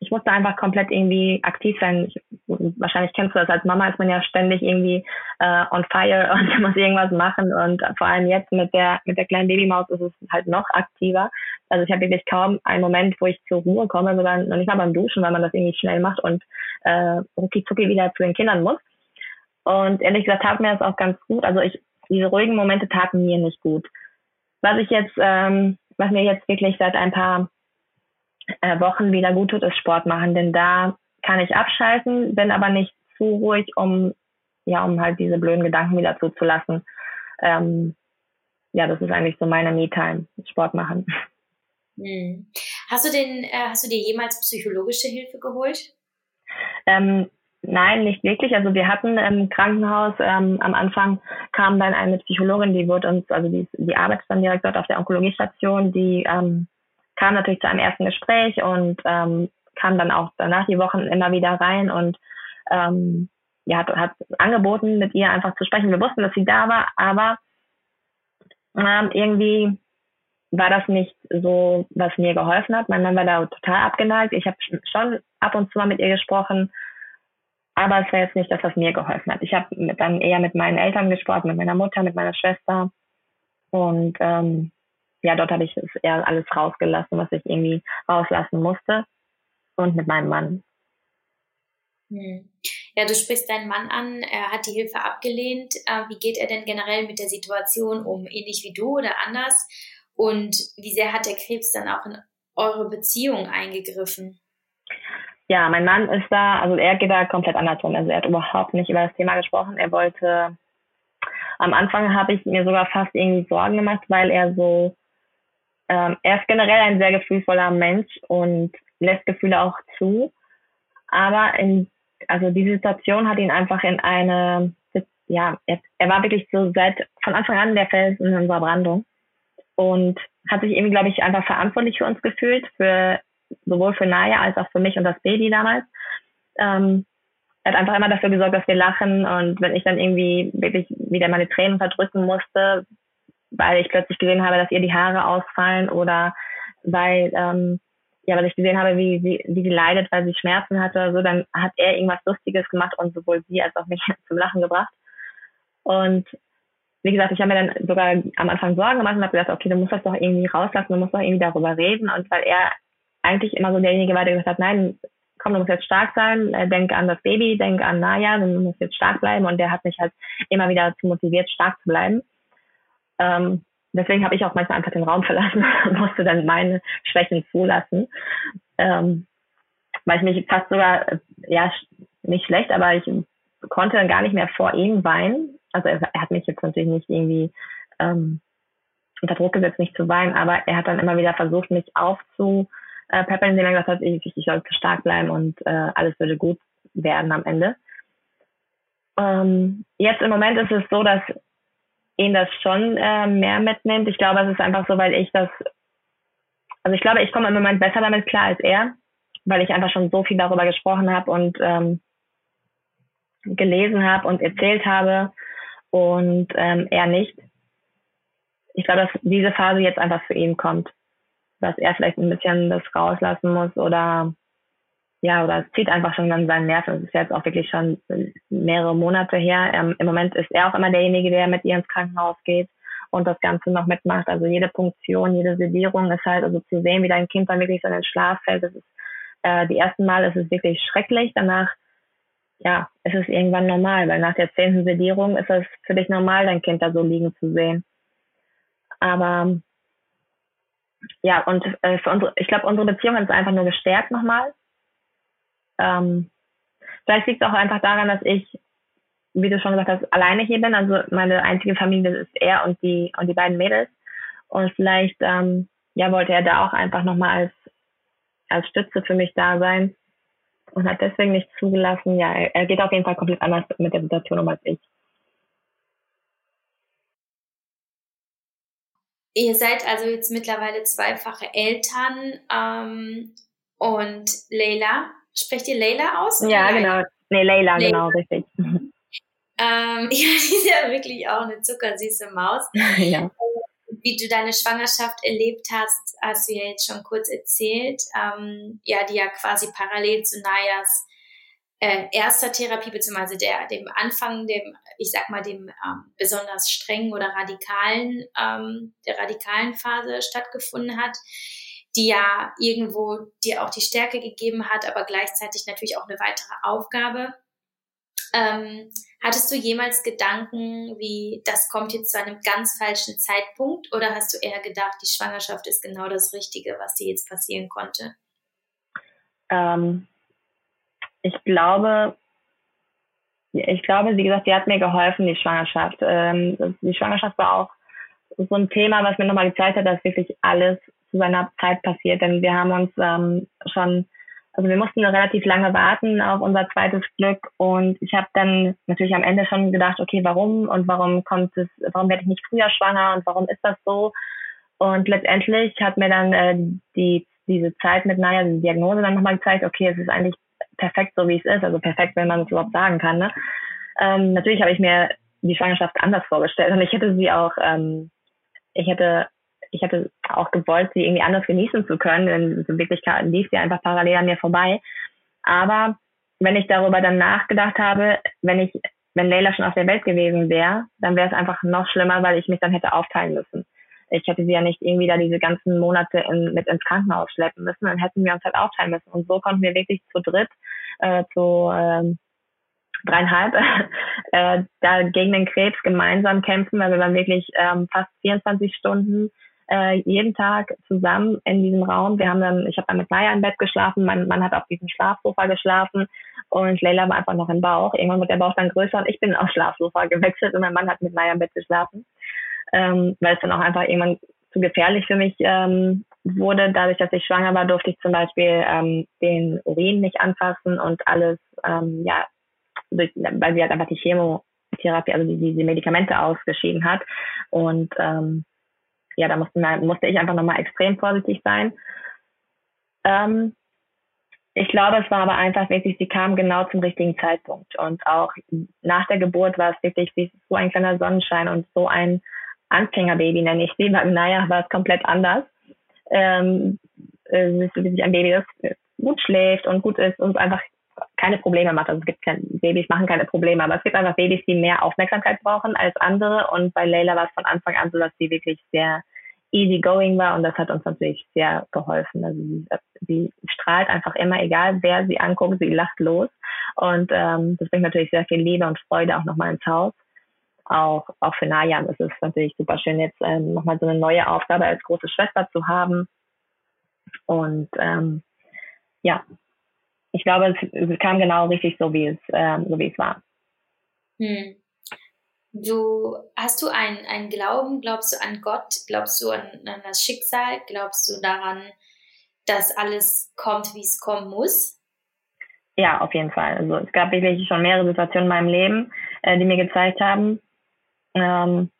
Speaker 2: ich musste einfach komplett irgendwie aktiv sein. Ich, wahrscheinlich kennst du das als Mama, ist man ja ständig irgendwie äh, on fire und muss irgendwas machen. Und vor allem jetzt mit der mit der kleinen Babymaus ist es halt noch aktiver. Also ich habe wirklich kaum einen Moment, wo ich zur Ruhe komme, sogar noch nicht mal beim Duschen, weil man das irgendwie schnell macht und äh, rucki zucki wieder zu den Kindern muss. Und ehrlich gesagt tat mir das auch ganz gut. Also ich, diese ruhigen Momente taten mir nicht gut. Was ich jetzt, ähm, was mir jetzt wirklich seit ein paar äh, Wochen wieder gut tut, ist Sport machen, denn da kann ich abschalten, bin aber nicht zu ruhig, um ja, um halt diese blöden Gedanken wieder zuzulassen. Ähm, ja, das ist eigentlich so meine Me-Time, Sport machen.
Speaker 1: Hm. Hast du denn, äh, hast du dir jemals psychologische Hilfe geholt?
Speaker 2: Ähm, nein, nicht wirklich. Also wir hatten im Krankenhaus ähm, am Anfang kam dann eine Psychologin, die wird uns, also die, die arbeitet dann direkt dort auf der Onkologiestation, die ähm, kam natürlich zu einem ersten Gespräch und ähm, kam dann auch danach die Wochen immer wieder rein und ähm, ja, hat, hat angeboten, mit ihr einfach zu sprechen. Wir wussten, dass sie da war, aber ähm, irgendwie war das nicht so, was mir geholfen hat. Mein Mann war da total abgeneigt. Ich habe schon ab und zu mal mit ihr gesprochen, aber es war jetzt nicht das, was mir geholfen hat. Ich habe dann eher mit meinen Eltern gesprochen, mit meiner Mutter, mit meiner Schwester und ähm, ja, dort habe ich es eher alles rausgelassen, was ich irgendwie rauslassen musste. Und mit meinem Mann.
Speaker 1: Hm. Ja, du sprichst deinen Mann an, er hat die Hilfe abgelehnt. Äh, wie geht er denn generell mit der Situation um? Ähnlich wie du oder anders? Und wie sehr hat der Krebs dann auch in eure Beziehung eingegriffen?
Speaker 2: Ja, mein Mann ist da, also er geht da komplett andersrum. Also er hat überhaupt nicht über das Thema gesprochen. Er wollte Am Anfang habe ich mir sogar fast irgendwie Sorgen gemacht, weil er so, ähm, er ist generell ein sehr gefühlvoller Mensch und lässt Gefühle auch zu. Aber in, also die Situation hat ihn einfach in eine, ja, er, er war wirklich so seit, von Anfang an der Felsen in unserer Brandung und hat sich irgendwie, glaube ich, einfach verantwortlich für uns gefühlt, für sowohl für Naya als auch für mich und das Baby damals. Ähm, er hat einfach immer dafür gesorgt, dass wir lachen und wenn ich dann irgendwie wirklich wieder meine Tränen verdrücken musste, weil ich plötzlich gesehen habe, dass ihr die Haare ausfallen oder weil ähm, ja, weil ich gesehen habe, wie sie, wie sie leidet, weil sie Schmerzen hatte oder so, dann hat er irgendwas Lustiges gemacht und sowohl sie als auch mich zum Lachen gebracht. Und wie gesagt, ich habe mir dann sogar am Anfang Sorgen gemacht und habe gedacht, okay, du musst das doch irgendwie rauslassen, du musst doch irgendwie darüber reden. Und weil er eigentlich immer so derjenige war, der gesagt hat, nein, komm, du musst jetzt stark sein, äh, denk an das Baby, denk an Naya, du musst jetzt stark bleiben. Und der hat mich halt immer wieder dazu motiviert, stark zu bleiben. Ähm, deswegen habe ich auch manchmal einfach den Raum verlassen und musste dann meine Schwächen zulassen. Ähm, weil ich mich fast sogar, äh, ja, nicht schlecht, aber ich konnte dann gar nicht mehr vor ihm weinen. Also er, er hat mich jetzt natürlich nicht irgendwie ähm, unter Druck gesetzt, nicht zu weinen, aber er hat dann immer wieder versucht, mich aufzu Pepper, indem er gesagt hat, ich, ich sollte stark bleiben und äh, alles würde gut werden am Ende. Ähm, jetzt im Moment ist es so, dass ihn das schon äh, mehr mitnimmt. Ich glaube, es ist einfach so, weil ich das, also ich glaube, ich komme im Moment besser damit klar als er, weil ich einfach schon so viel darüber gesprochen habe und ähm, gelesen habe und erzählt habe und ähm, er nicht. Ich glaube, dass diese Phase jetzt einfach für ihn kommt dass er vielleicht ein bisschen das rauslassen muss oder ja, oder es zieht einfach schon an seinen Nerven. Das ist jetzt auch wirklich schon mehrere Monate her. Ähm, Im Moment ist er auch immer derjenige, der mit ihr ins Krankenhaus geht und das Ganze noch mitmacht. Also jede Punktion, jede Sedierung ist halt, also zu sehen, wie dein Kind dann wirklich so in den Schlaf fällt, das ist, äh, die ersten Mal ist es wirklich schrecklich. Danach, ja, ist es irgendwann normal, weil nach der zehnten Sedierung ist es für dich normal, dein Kind da so liegen zu sehen. Aber ja, und äh, für unsere, ich glaube, unsere Beziehung hat es einfach nur gestärkt nochmal. Ähm, vielleicht liegt es auch einfach daran, dass ich, wie du schon gesagt hast, alleine hier bin. Also meine einzige Familie ist er und die und die beiden Mädels. Und vielleicht, ähm, ja, wollte er da auch einfach nochmal als als Stütze für mich da sein und hat deswegen nicht zugelassen. Ja, er, geht auf jeden Fall komplett anders mit der Situation um als ich.
Speaker 1: Ihr seid also jetzt mittlerweile zweifache Eltern ähm, und Leila, sprecht ihr Leila aus?
Speaker 2: Ja, genau. Nee, Leila, Leila. genau, richtig. Ähm,
Speaker 1: ja, die ist ja wirklich auch eine zuckersüße Maus. ja. Wie du deine Schwangerschaft erlebt hast, hast du ja jetzt schon kurz erzählt. Ähm, ja, die ja quasi parallel zu Nayas äh, erster Therapie, beziehungsweise der, dem Anfang, dem, ich sag mal, dem ähm, besonders strengen oder radikalen, ähm, der radikalen Phase stattgefunden hat, die ja irgendwo dir auch die Stärke gegeben hat, aber gleichzeitig natürlich auch eine weitere Aufgabe. Ähm, hattest du jemals Gedanken, wie das kommt jetzt zu einem ganz falschen Zeitpunkt oder hast du eher gedacht, die Schwangerschaft ist genau das Richtige, was dir jetzt passieren konnte?
Speaker 2: Ähm, ich glaube, ich glaube, wie gesagt, sie hat mir geholfen, die Schwangerschaft. Ähm, die Schwangerschaft war auch so ein Thema, was mir nochmal gezeigt hat, dass wirklich alles zu seiner Zeit passiert. Denn wir haben uns ähm, schon, also wir mussten relativ lange warten auf unser zweites Glück und ich habe dann natürlich am Ende schon gedacht, okay, warum und warum kommt es, warum werde ich nicht früher schwanger und warum ist das so? Und letztendlich hat mir dann äh, die diese Zeit mit Naya, die Diagnose dann nochmal gezeigt, okay, es ist eigentlich perfekt so, wie es ist. Also perfekt, wenn man es überhaupt sagen kann. Ne? Ähm, natürlich habe ich mir die Schwangerschaft anders vorgestellt und ich hätte sie auch, ähm, ich hätte, ich hätte auch gewollt, sie irgendwie anders genießen zu können, denn in Wirklichkeit lief sie einfach parallel an mir vorbei. Aber wenn ich darüber dann nachgedacht habe, wenn ich, wenn Leila schon auf der Welt gewesen wäre, dann wäre es einfach noch schlimmer, weil ich mich dann hätte aufteilen müssen ich hätte sie ja nicht irgendwie da diese ganzen Monate in, mit ins Krankenhaus schleppen müssen, dann hätten wir uns halt aufteilen müssen. Und so konnten wir wirklich zu dritt, äh, zu äh, dreieinhalb, äh, da gegen den Krebs gemeinsam kämpfen, weil wir dann wirklich ähm, fast 24 Stunden äh, jeden Tag zusammen in diesem Raum. Wir haben dann, ich habe dann mit Maya im Bett geschlafen, mein Mann hat auf diesem Schlafsofa geschlafen und Leila war einfach noch im Bauch. Irgendwann wird der Bauch dann größer und ich bin aufs Schlafsofa gewechselt und mein Mann hat mit Naya im Bett geschlafen, ähm, weil es dann auch einfach irgendwann zu gefährlich für mich ähm, wurde. Dadurch, dass ich schwanger war, durfte ich zum Beispiel ähm, den Urin nicht anfassen und alles, ähm, ja, durch, weil sie halt einfach die Chemotherapie, also die, die Medikamente ausgeschieden hat. Und ähm, ja, da musste, musste ich einfach nochmal extrem vorsichtig sein. Ähm, ich glaube, es war aber einfach wirklich, sie kam genau zum richtigen Zeitpunkt. Und auch nach der Geburt war es wirklich wie so ein kleiner Sonnenschein und so ein Anfängerbaby, nenne ich sie. Naja, war es komplett anders. Ähm, ist wirklich ein Baby, das gut schläft und gut ist und einfach keine Probleme macht. Also es gibt keine, Babys machen keine Probleme, aber es gibt einfach Babys, die mehr Aufmerksamkeit brauchen als andere. Und bei Leila war es von Anfang an so, dass sie wirklich sehr easy going war und das hat uns natürlich sehr geholfen. Also sie, sie strahlt einfach immer, egal wer sie anguckt, sie lacht los und ähm, das bringt natürlich sehr viel Liebe und Freude auch nochmal ins Haus. Auch, auch für Naya, das ist natürlich super schön, jetzt ähm, nochmal so eine neue Aufgabe als große Schwester zu haben. Und ähm, ja, ich glaube, es, es kam genau richtig so, wie es, ähm, so wie es war.
Speaker 1: Hm. Du hast du einen, einen Glauben, glaubst du an Gott, glaubst du an, an das Schicksal, glaubst du daran, dass alles kommt, wie es kommen muss?
Speaker 2: Ja, auf jeden Fall. Also es gab wirklich schon mehrere Situationen in meinem Leben, äh, die mir gezeigt haben, ähm,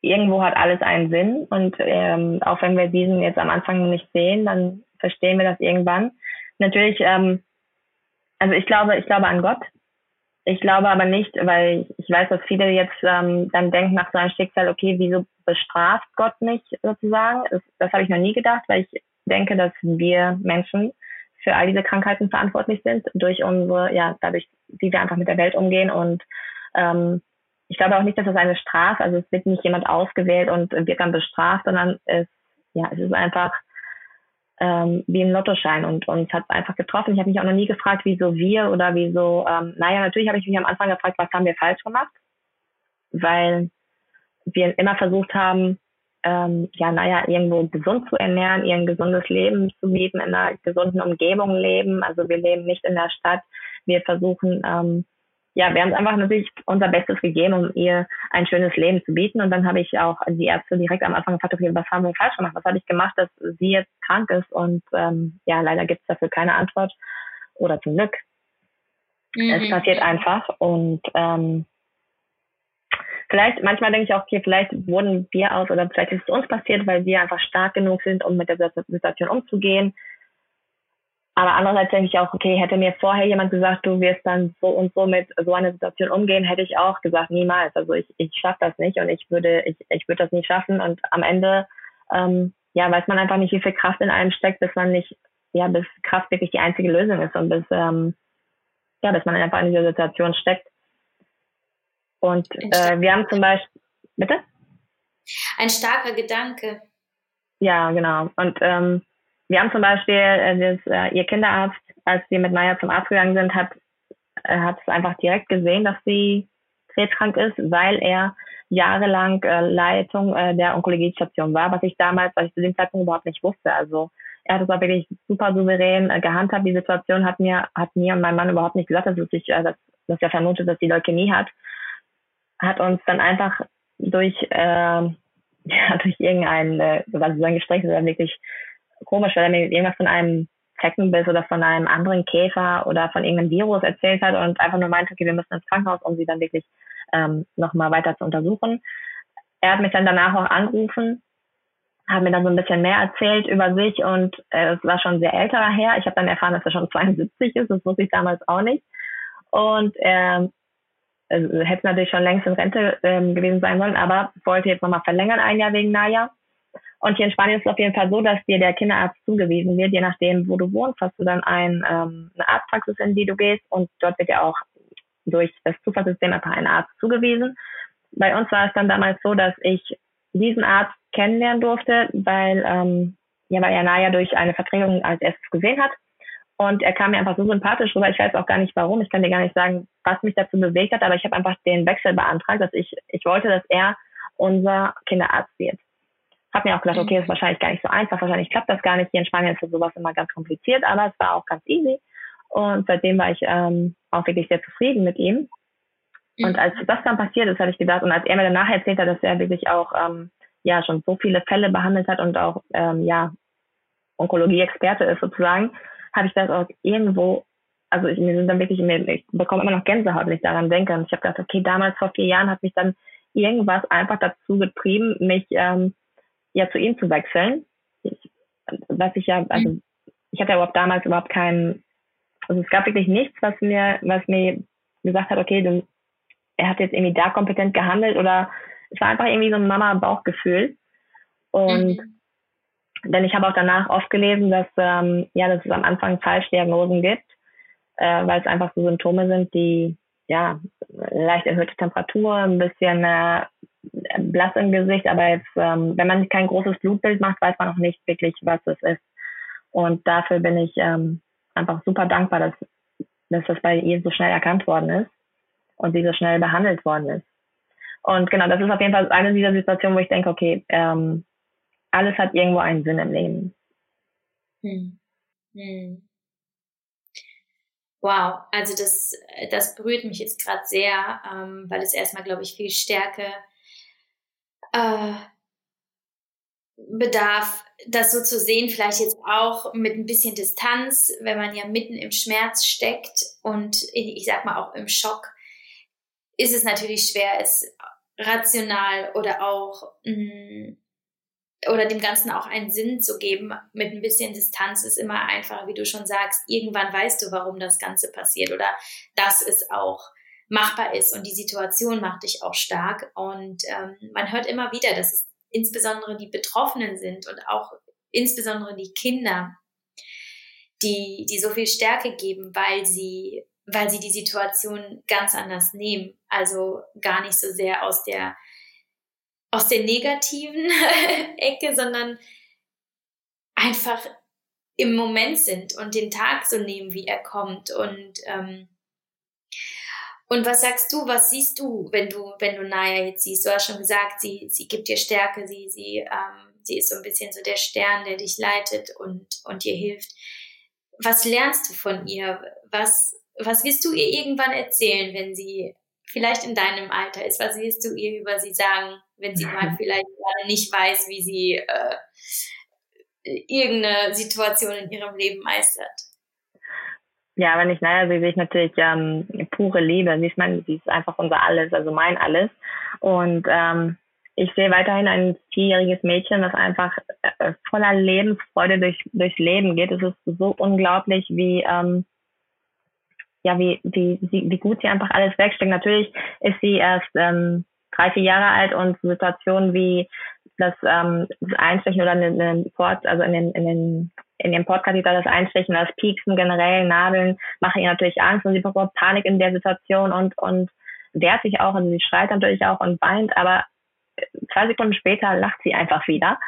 Speaker 2: irgendwo hat alles einen Sinn und ähm, auch wenn wir diesen jetzt am Anfang nicht sehen, dann verstehen wir das irgendwann. Natürlich, ähm, also ich glaube, ich glaube an Gott, ich glaube aber nicht, weil ich weiß, dass viele jetzt ähm, dann denken nach so einem Schicksal, okay, wieso bestraft Gott mich sozusagen? Das, das habe ich noch nie gedacht, weil ich denke, dass wir Menschen für all diese Krankheiten verantwortlich sind durch unsere, ja, dadurch, wie wir einfach mit der Welt umgehen. Und ähm, ich glaube auch nicht, dass das eine Strafe, also es wird nicht jemand ausgewählt und wird dann bestraft, sondern es, ja, es ist einfach ähm, wie ein Lottoschein und uns hat einfach getroffen. Ich habe mich auch noch nie gefragt, wieso wir oder wieso, ähm, naja, natürlich habe ich mich am Anfang gefragt, was haben wir falsch gemacht, weil wir immer versucht haben, ähm, ja, naja, irgendwo gesund zu ernähren, ihr ein gesundes Leben zu bieten, in einer gesunden Umgebung leben. Also wir leben nicht in der Stadt. Wir versuchen, ähm, ja, wir haben einfach natürlich unser Bestes gegeben, um ihr ein schönes Leben zu bieten. Und dann habe ich auch die Ärzte direkt am Anfang gefragt, okay, was haben wir falsch gemacht? Was habe ich gemacht, dass sie jetzt krank ist? Und ähm, ja, leider gibt es dafür keine Antwort. Oder zum Glück. Mhm. Es passiert einfach. Und ähm, vielleicht, manchmal denke ich auch, okay, vielleicht wurden wir aus oder vielleicht ist es uns passiert, weil wir einfach stark genug sind, um mit der Situation umzugehen aber andererseits denke ich auch, okay, hätte mir vorher jemand gesagt, du wirst dann so und so mit so einer Situation umgehen, hätte ich auch gesagt, niemals. Also ich, ich schaffe das nicht und ich würde, ich, ich würde das nicht schaffen. Und am Ende, ähm, ja, weiß man einfach nicht, wie viel Kraft in einem steckt, bis man nicht, ja, bis Kraft wirklich die einzige Lösung ist und bis, ähm, ja, bis man einfach in dieser Situation steckt. Und äh, wir haben zum Beispiel, bitte?
Speaker 1: Ein starker Gedanke.
Speaker 2: Ja, genau. Und ähm, wir haben zum Beispiel, äh, das, äh, ihr Kinderarzt, als wir mit Maya zum Arzt gegangen sind, hat, äh, hat es einfach direkt gesehen, dass sie krebskrank ist, weil er jahrelang äh, Leitung äh, der Onkologiestation war, was ich damals, was ich zu dem Zeitpunkt überhaupt nicht wusste. Also er hat es auch wirklich super souverän äh, gehandhabt. Die Situation hat mir, hat mir und mein Mann überhaupt nicht gesagt, dass, es sich, äh, dass, dass er vermutet, dass sie Leukämie hat. Hat uns dann einfach durch, äh, ja, durch irgendein, äh, also so ein Gespräch, das war wirklich komisch, weil er mir irgendwas von einem Zeckenbiss oder von einem anderen Käfer oder von irgendeinem Virus erzählt hat und einfach nur meinte, okay, wir müssen ins Krankenhaus, um sie dann wirklich ähm, nochmal weiter zu untersuchen. Er hat mich dann danach auch angerufen, hat mir dann so ein bisschen mehr erzählt über sich und äh, es war schon ein sehr älterer Herr. Ich habe dann erfahren, dass er schon 72 ist, das wusste ich damals auch nicht. Und er also, hätte natürlich schon längst in Rente ähm, gewesen sein sollen, aber wollte jetzt nochmal verlängern, ein Jahr wegen Naya. Und hier in Spanien ist es auf jeden Fall so, dass dir der Kinderarzt zugewiesen wird. Je nachdem, wo du wohnst, hast du dann ein, ähm, eine Arztpraxis, in die du gehst. Und dort wird ja auch durch das Zufallssystem einfach ein Arzt zugewiesen. Bei uns war es dann damals so, dass ich diesen Arzt kennenlernen durfte, weil, ähm, ja, weil er Naya durch eine Vertretung als erstes gesehen hat. Und er kam mir einfach so sympathisch rüber. Ich weiß auch gar nicht warum. Ich kann dir gar nicht sagen, was mich dazu bewegt hat, aber ich habe einfach den Wechsel beantragt, dass ich, ich wollte, dass er unser Kinderarzt wird. Hab mir auch gedacht, okay, das ist wahrscheinlich gar nicht so einfach, wahrscheinlich klappt das gar nicht. Hier in Spanien ist sowas immer ganz kompliziert, aber es war auch ganz easy. Und seitdem war ich ähm, auch wirklich sehr zufrieden mit ihm. Mhm. Und als das dann passiert ist, hatte ich gedacht, und als er mir danach erzählt hat, dass er wirklich auch ähm, ja schon so viele Fälle behandelt hat und auch ähm, ja Onkologie-Experte ist sozusagen, habe ich das auch irgendwo, also ich, mir sind dann wirklich, ich bekomme immer noch Gänsehaut, wenn ich daran denke. Und ich habe gedacht, okay, damals vor vier Jahren hat mich dann irgendwas einfach dazu getrieben, mich ähm, ja zu ihm zu wechseln. Ich, was ich ja, also ich hatte ja überhaupt damals überhaupt keinen, also es gab wirklich nichts, was mir, was mir gesagt hat, okay, du, er hat jetzt irgendwie da kompetent gehandelt oder es war einfach irgendwie so ein Mama-Bauchgefühl. Und mhm. denn ich habe auch danach oft gelesen, dass ähm, ja, dass es am Anfang Falschdiagnosen gibt, äh, weil es einfach so Symptome sind, die ja leicht erhöhte Temperatur, ein bisschen äh, blass im Gesicht, aber jetzt, ähm, wenn man kein großes Blutbild macht, weiß man auch nicht wirklich, was es ist. Und dafür bin ich ähm, einfach super dankbar, dass, dass das bei ihr so schnell erkannt worden ist und sie so schnell behandelt worden ist. Und genau, das ist auf jeden Fall eine dieser Situationen, wo ich denke, okay, ähm, alles hat irgendwo einen Sinn im Leben. Hm. Hm.
Speaker 1: Wow, also das, das berührt mich jetzt gerade sehr, ähm, weil es erstmal, glaube ich, viel Stärke äh, bedarf, das so zu sehen, vielleicht jetzt auch mit ein bisschen Distanz, wenn man ja mitten im Schmerz steckt und ich sag mal auch im Schock, ist es natürlich schwer, es rational oder auch mm, oder dem Ganzen auch einen Sinn zu geben. Mit ein bisschen Distanz ist immer einfacher, wie du schon sagst. Irgendwann weißt du, warum das Ganze passiert oder dass es auch machbar ist und die Situation macht dich auch stark. Und ähm, man hört immer wieder, dass es insbesondere die Betroffenen sind und auch insbesondere die Kinder, die, die so viel Stärke geben, weil sie weil sie die Situation ganz anders nehmen. Also gar nicht so sehr aus der, aus der negativen Ecke, sondern einfach im Moment sind und den Tag so nehmen, wie er kommt. Und, ähm, und was sagst du, was siehst du, wenn du, wenn du Naya jetzt siehst? Du hast schon gesagt, sie, sie gibt dir Stärke, sie, sie, ähm, sie ist so ein bisschen so der Stern, der dich leitet und, und dir hilft. Was lernst du von ihr? Was, was wirst du ihr irgendwann erzählen, wenn sie vielleicht in deinem Alter ist? Was wirst du ihr über sie sagen, wenn sie mal vielleicht gerade nicht weiß, wie sie äh, irgendeine Situation in ihrem Leben meistert?
Speaker 2: Ja, wenn ich naja sehe, sehe ich natürlich ähm, pure Liebe. Sie ist, mein, sie ist einfach unser Alles, also mein Alles. Und ähm, ich sehe weiterhin ein vierjähriges Mädchen, das einfach äh, voller Lebensfreude durch, durchs Leben geht. Es ist so unglaublich, wie ähm, ja, wie, wie, wie, wie gut sie einfach alles wegsteckt. Natürlich ist sie erst ähm, drei, vier Jahre alt und Situationen wie das, ähm, das Einstechen oder in den Port, also in den, in den in dem Portkatheter das Einstechen, das Pieksen generell, Nadeln, machen ihr natürlich Angst und sie bekommt Panik in der Situation und, und wehrt sich auch und sie schreit natürlich auch und weint, aber zwei Sekunden später lacht sie einfach wieder.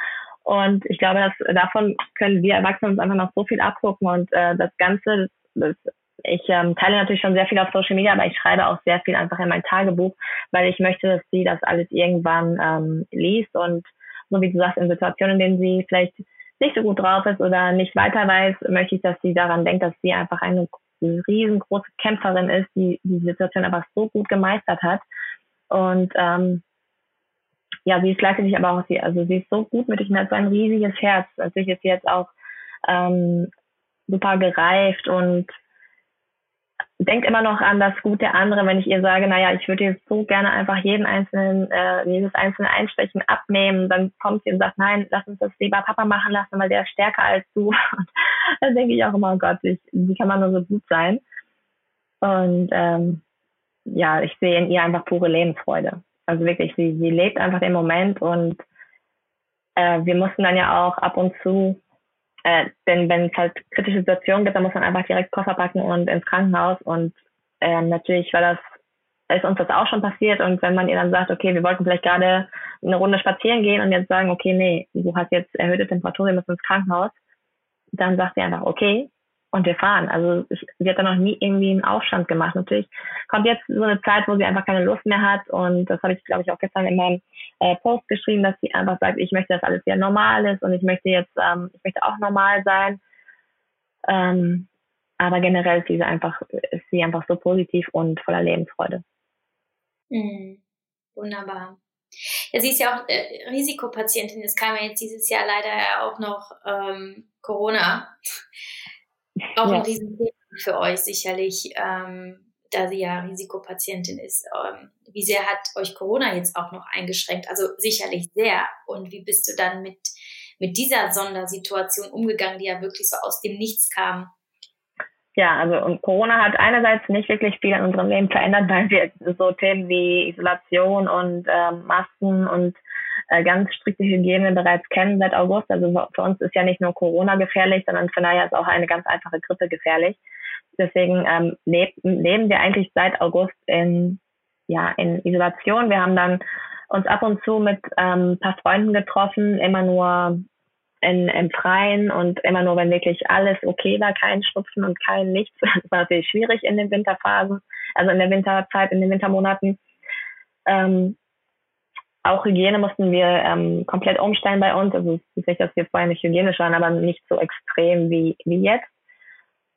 Speaker 2: Und ich glaube, dass davon können wir Erwachsene uns einfach noch so viel abgucken und äh, das Ganze, das, ich ähm, teile natürlich schon sehr viel auf Social Media, aber ich schreibe auch sehr viel einfach in mein Tagebuch, weil ich möchte, dass sie das alles irgendwann ähm, liest und so wie du sagst, in Situationen, in denen sie vielleicht nicht so gut drauf ist oder nicht weiter weiß, möchte ich, dass sie daran denkt, dass sie einfach eine riesengroße Kämpferin ist, die die Situation einfach so gut gemeistert hat. Und ähm, ja, sie ist gleichzeitig aber auch, sie, also sie ist so gut mit, ich hat so ein riesiges Herz. Natürlich ist jetzt auch ähm, super gereift und denkt immer noch an das Gute andere, wenn ich ihr sage, naja, ich würde jetzt so gerne einfach jeden einzelnen, äh, jedes einzelne Einstechen abnehmen, dann kommt sie und sagt, nein, lass uns das lieber Papa machen lassen, weil der ist stärker als du. Und dann denke ich auch immer, oh Gott, ich, wie kann man nur so gut sein? Und ähm, ja, ich sehe in ihr einfach pure Lebensfreude. Also wirklich, sie, sie lebt einfach den Moment und äh, wir mussten dann ja auch ab und zu äh, denn wenn es halt kritische Situationen gibt, dann muss man einfach direkt Koffer packen und ins Krankenhaus. Und äh, natürlich war das, ist uns das auch schon passiert. Und wenn man ihr dann sagt, okay, wir wollten vielleicht gerade eine Runde spazieren gehen und jetzt sagen, okay, nee, du hast jetzt erhöhte Temperatur, wir müssen ins Krankenhaus, dann sagt sie einfach, okay, und wir fahren. Also sie hat da noch nie irgendwie einen Aufstand gemacht. Natürlich kommt jetzt so eine Zeit, wo sie einfach keine Lust mehr hat und das habe ich, glaube ich, auch gestern in meinem äh, Post geschrieben, dass sie einfach sagt, ich möchte, dass alles wieder normal ist und ich möchte jetzt, ähm, ich möchte auch normal sein. Ähm, aber generell ist sie einfach, ist sie einfach so positiv und voller Lebensfreude.
Speaker 1: Mhm. Wunderbar. Ja, sie ist ja auch äh, Risikopatientin. Es kam ja jetzt dieses Jahr leider auch noch ähm, Corona. Auch ja. ein Riesenthema für euch sicherlich, ähm, da sie ja Risikopatientin ist. Ähm, wie sehr hat euch Corona jetzt auch noch eingeschränkt? Also sicherlich sehr. Und wie bist du dann mit, mit dieser Sondersituation umgegangen, die ja wirklich so aus dem Nichts kam?
Speaker 2: Ja, also Corona hat einerseits nicht wirklich viel an unserem Leben verändert, weil wir so Themen wie Isolation und äh, Masken und ganz strikte Hygiene bereits kennen seit August. Also für uns ist ja nicht nur Corona gefährlich, sondern für Naya ist auch eine ganz einfache Grippe gefährlich. Deswegen ähm, leb, leben wir eigentlich seit August in, ja, in Isolation. Wir haben dann uns ab und zu mit ähm, ein paar Freunden getroffen, immer nur in, im Freien und immer nur, wenn wirklich alles okay war, kein Schnupfen und kein nichts. Das war natürlich schwierig in den Winterphasen, also in der Winterzeit, in den Wintermonaten. Ähm, auch Hygiene mussten wir ähm, komplett umstellen bei uns. Also es ist nicht, dass wir vorher nicht hygienisch waren, aber nicht so extrem wie, wie jetzt.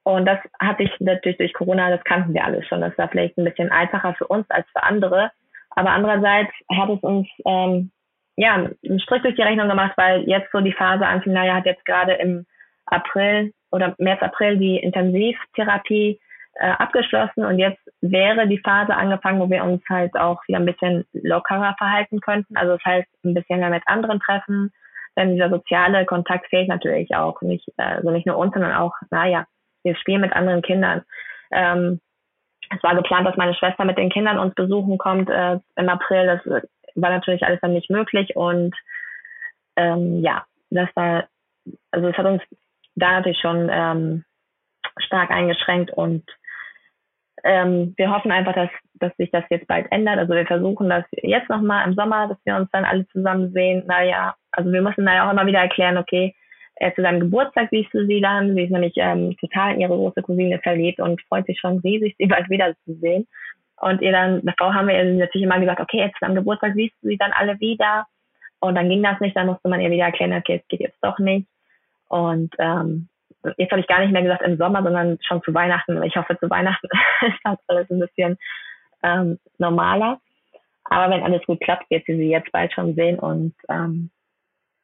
Speaker 2: Und das hatte ich natürlich durch Corona, das kannten wir alles schon. Das war vielleicht ein bisschen einfacher für uns als für andere. Aber andererseits hat es uns ähm, ja einen Strich durch die Rechnung gemacht, weil jetzt so die Phase anfing, naja, hat jetzt gerade im April oder März, April die Intensivtherapie äh, abgeschlossen und jetzt wäre die Phase angefangen, wo wir uns halt auch wieder ein bisschen lockerer verhalten könnten. Also das heißt, ein bisschen mehr mit anderen treffen, denn dieser soziale Kontakt fehlt natürlich auch. Nicht, also nicht nur uns, sondern auch, naja, wir spielen mit anderen Kindern. Ähm, es war geplant, dass meine Schwester mit den Kindern uns besuchen kommt äh, im April. Das war natürlich alles dann nicht möglich und ähm, ja, das war, also es hat uns da natürlich schon ähm, stark eingeschränkt und ähm, wir hoffen einfach, dass, dass sich das jetzt bald ändert. Also wir versuchen das jetzt nochmal im Sommer, dass wir uns dann alle zusammen sehen. Naja, also wir müssen da ja auch immer wieder erklären, okay, äh, zu seinem Geburtstag siehst du sie dann. Sie ist nämlich ähm, total in ihre große Cousine verliebt und freut sich schon riesig, sie bald wiederzusehen. Und ihr dann, davor haben wir ihr natürlich immer gesagt, okay, jetzt am Geburtstag siehst du sie dann alle wieder. Und dann ging das nicht, dann musste man ihr wieder erklären, okay, es geht jetzt doch nicht. Und ähm, jetzt habe ich gar nicht mehr gesagt im Sommer, sondern schon zu Weihnachten. Ich hoffe, zu Weihnachten ist das alles ein bisschen ähm, normaler. Aber wenn alles gut klappt, wird sie sie jetzt bald schon sehen. Und ähm,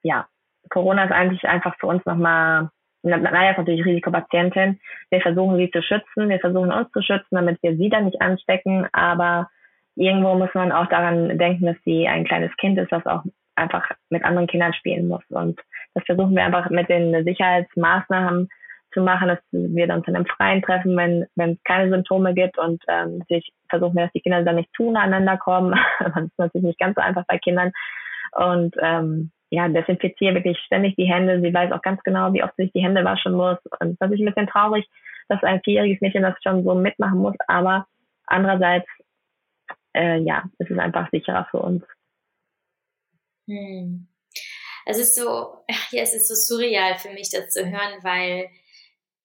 Speaker 2: ja, Corona ist eigentlich einfach für uns nochmal, naja, ist natürlich Risikopatientin. Wir versuchen sie zu schützen, wir versuchen uns zu schützen, damit wir sie dann nicht anstecken. Aber irgendwo muss man auch daran denken, dass sie ein kleines Kind ist, das auch einfach mit anderen Kindern spielen muss. Und das versuchen wir einfach mit den Sicherheitsmaßnahmen zu machen, dass wir uns dann im Freien treffen, wenn wenn es keine Symptome gibt und ähm, natürlich versuchen wir, dass die Kinder dann nicht zueinander kommen. das ist natürlich nicht ganz so einfach bei Kindern. Und ähm, ja, desinfiziere wirklich ständig die Hände. Sie weiß auch ganz genau, wie oft sie sich die Hände waschen muss. Und das ist ein bisschen traurig, dass ein vierjähriges Mädchen das schon so mitmachen muss. Aber andererseits, äh, ja, es ist einfach sicherer für uns.
Speaker 1: Hm. Es ist so, ja, es ist so surreal für mich, das zu hören, weil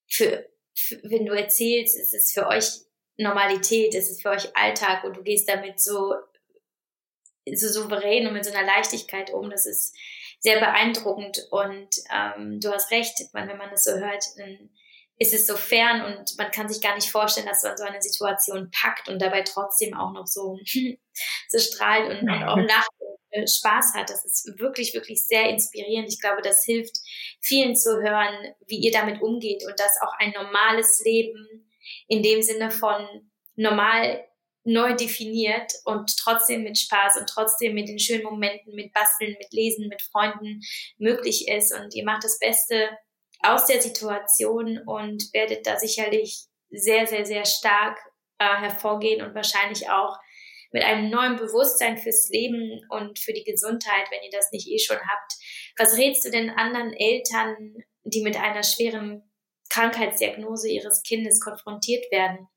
Speaker 1: für, für, wenn du erzählst, es ist für euch Normalität, es ist für euch Alltag und du gehst damit so, so souverän und mit so einer Leichtigkeit um. Das ist sehr beeindruckend und ähm, du hast recht, wenn man das so hört, dann ist es so fern und man kann sich gar nicht vorstellen, dass man so eine Situation packt und dabei trotzdem auch noch so, so strahlt und, und auch lacht äh, Spaß hat. Das ist wirklich, wirklich sehr inspirierend. Ich glaube, das hilft vielen zu hören, wie ihr damit umgeht und dass auch ein normales Leben in dem Sinne von normal neu definiert und trotzdem mit Spaß und trotzdem mit den schönen Momenten, mit Basteln, mit Lesen, mit Freunden möglich ist. Und ihr macht das Beste aus der Situation und werdet da sicherlich sehr, sehr, sehr stark äh, hervorgehen und wahrscheinlich auch mit einem neuen Bewusstsein fürs Leben und für die Gesundheit, wenn ihr das nicht eh schon habt. Was rätst du denn anderen Eltern, die mit einer schweren Krankheitsdiagnose ihres Kindes konfrontiert werden?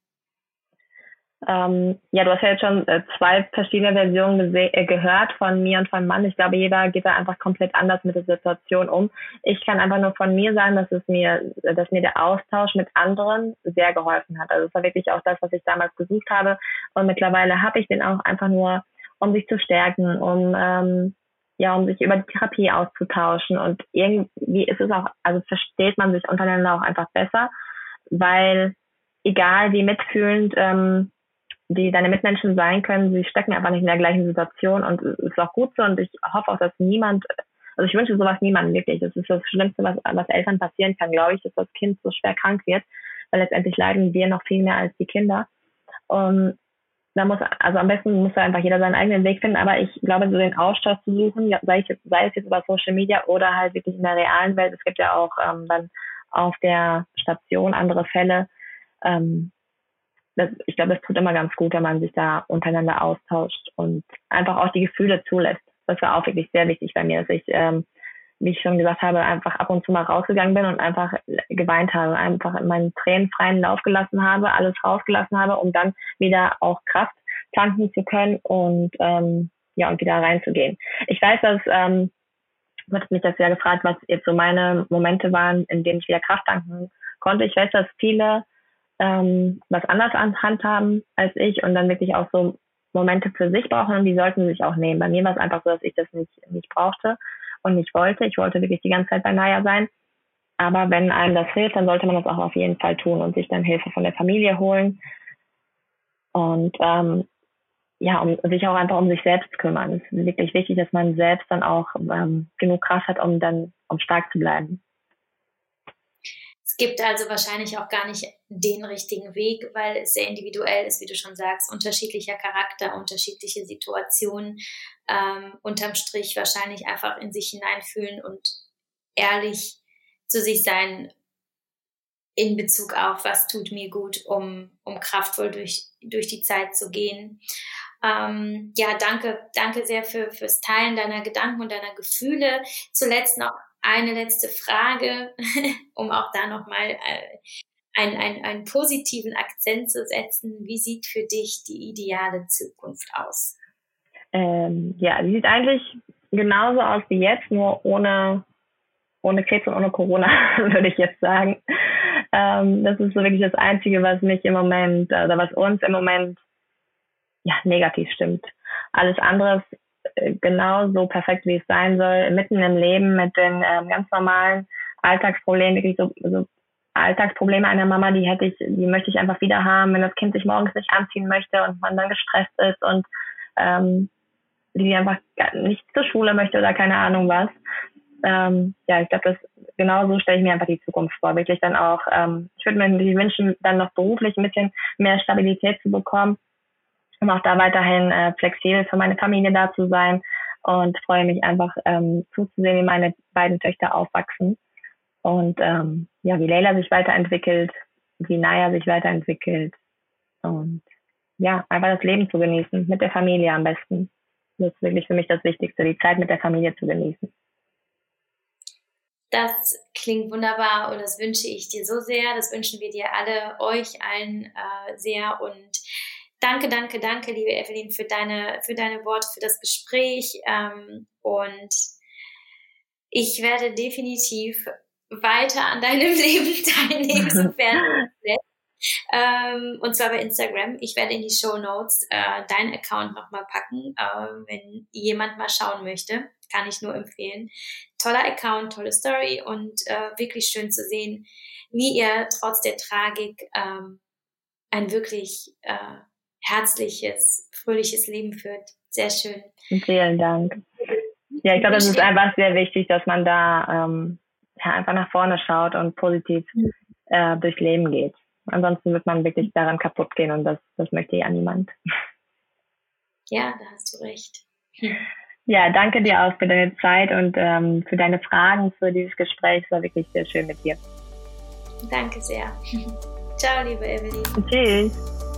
Speaker 2: Ähm, ja, du hast ja jetzt schon äh, zwei verschiedene Versionen äh, gehört von mir und von Mann. Ich glaube, jeder geht da einfach komplett anders mit der Situation um. Ich kann einfach nur von mir sagen, dass es mir, dass mir der Austausch mit anderen sehr geholfen hat. Also es war wirklich auch das, was ich damals gesucht habe. Und mittlerweile habe ich den auch einfach nur, um sich zu stärken, um ähm, ja, um sich über die Therapie auszutauschen. Und irgendwie ist es auch, also versteht man sich untereinander auch einfach besser weil egal wie mitfühlend ähm, die deine Mitmenschen sein können, sie stecken einfach nicht in der gleichen Situation und es ist auch gut so. Und ich hoffe auch, dass niemand, also ich wünsche sowas niemandem wirklich. Das ist das Schlimmste, was, was Eltern passieren kann, glaube ich, dass das Kind so schwer krank wird, weil letztendlich leiden wir noch viel mehr als die Kinder. Und da muss, also am besten muss da einfach jeder seinen eigenen Weg finden, aber ich glaube, so den Austausch zu suchen, sei, ich sei es jetzt über Social Media oder halt wirklich in der realen Welt, es gibt ja auch ähm, dann auf der Station andere Fälle, ähm, das, ich glaube, es tut immer ganz gut, wenn man sich da untereinander austauscht und einfach auch die Gefühle zulässt. Das war auch wirklich sehr wichtig bei mir, dass ich, ähm, wie ich schon gesagt habe, einfach ab und zu mal rausgegangen bin und einfach geweint habe, einfach in meinen Tränen freien Lauf gelassen habe, alles rausgelassen habe, um dann wieder auch Kraft tanken zu können und ähm, ja und wieder reinzugehen. Ich weiß, dass ähm, du hast mich das ja gefragt, was jetzt so meine Momente waren, in denen ich wieder Kraft tanken konnte. Ich weiß, dass viele ähm, was anders an Hand haben als ich und dann wirklich auch so Momente für sich brauchen und die sollten sich auch nehmen. Bei mir war es einfach so, dass ich das nicht, nicht brauchte und nicht wollte. Ich wollte wirklich die ganze Zeit bei Naya sein. Aber wenn einem das hilft, dann sollte man das auch auf jeden Fall tun und sich dann Hilfe von der Familie holen. Und ähm, ja, um sich auch einfach um sich selbst kümmern. Es ist wirklich wichtig, dass man selbst dann auch ähm, genug Kraft hat, um dann um stark zu bleiben.
Speaker 1: Es gibt also wahrscheinlich auch gar nicht den richtigen Weg, weil es sehr individuell ist, wie du schon sagst, unterschiedlicher Charakter, unterschiedliche Situationen, ähm, unterm Strich wahrscheinlich einfach in sich hineinfühlen und ehrlich zu sich sein in Bezug auf, was tut mir gut, um, um kraftvoll durch, durch die Zeit zu gehen. Ähm, ja, danke, danke sehr für, fürs Teilen deiner Gedanken und deiner Gefühle. Zuletzt noch eine letzte Frage, um auch da nochmal äh, einen, einen, einen positiven Akzent zu setzen. Wie sieht für dich die ideale Zukunft aus?
Speaker 2: Ähm, ja, die sieht eigentlich genauso aus wie jetzt, nur ohne, ohne Krebs und ohne Corona, würde ich jetzt sagen. Ähm, das ist so wirklich das Einzige, was mich im Moment, oder was uns im Moment ja, negativ stimmt. Alles andere äh, genau so perfekt, wie es sein soll, mitten im Leben mit den ähm, ganz normalen Alltagsproblemen, wirklich so, so Alltagsprobleme einer Mama, die hätte ich, die möchte ich einfach wieder haben, wenn das Kind sich morgens nicht anziehen möchte und man dann gestresst ist und ähm, die einfach nicht zur Schule möchte oder keine Ahnung was. Ähm, ja, ich glaube, das genau so stelle ich mir einfach die Zukunft vor. Wirklich dann auch, ähm, ich würde mir wünschen, dann noch beruflich ein bisschen mehr Stabilität zu bekommen um auch da weiterhin äh, flexibel für meine Familie da zu sein und freue mich einfach ähm, zuzusehen, wie meine beiden Töchter aufwachsen und ähm, ja, wie Leila sich weiterentwickelt, wie Naya sich weiterentwickelt und ja, einfach das Leben zu genießen, mit der Familie am besten. Das ist wirklich für mich das Wichtigste, die Zeit mit der Familie zu genießen.
Speaker 1: Das klingt wunderbar und das wünsche ich dir so sehr. Das wünschen wir dir alle, euch allen äh, sehr und Danke, danke, danke, liebe Evelyn, für deine, für deine Worte, für das Gespräch. Ähm, und ich werde definitiv weiter an deinem Leben teilnehmen, sofern ähm, und zwar bei Instagram. Ich werde in die Show Notes äh, deinen Account nochmal packen, äh, wenn jemand mal schauen möchte. Kann ich nur empfehlen. Toller Account, tolle Story und äh, wirklich schön zu sehen, wie ihr trotz der Tragik ähm, ein wirklich äh, herzliches, fröhliches Leben führt. Sehr schön.
Speaker 2: Vielen Dank. Ja, ich glaube, das ist einfach sehr wichtig, dass man da ähm, ja, einfach nach vorne schaut und positiv mhm. äh, durchs Leben geht. Ansonsten wird man wirklich daran kaputt gehen und das, das möchte ja niemand.
Speaker 1: Ja, da hast du recht.
Speaker 2: Ja, danke dir auch für deine Zeit und ähm, für deine Fragen, für dieses Gespräch. Es war wirklich sehr schön mit dir.
Speaker 1: Danke sehr. Ciao, liebe Evelyn.
Speaker 2: Tschüss.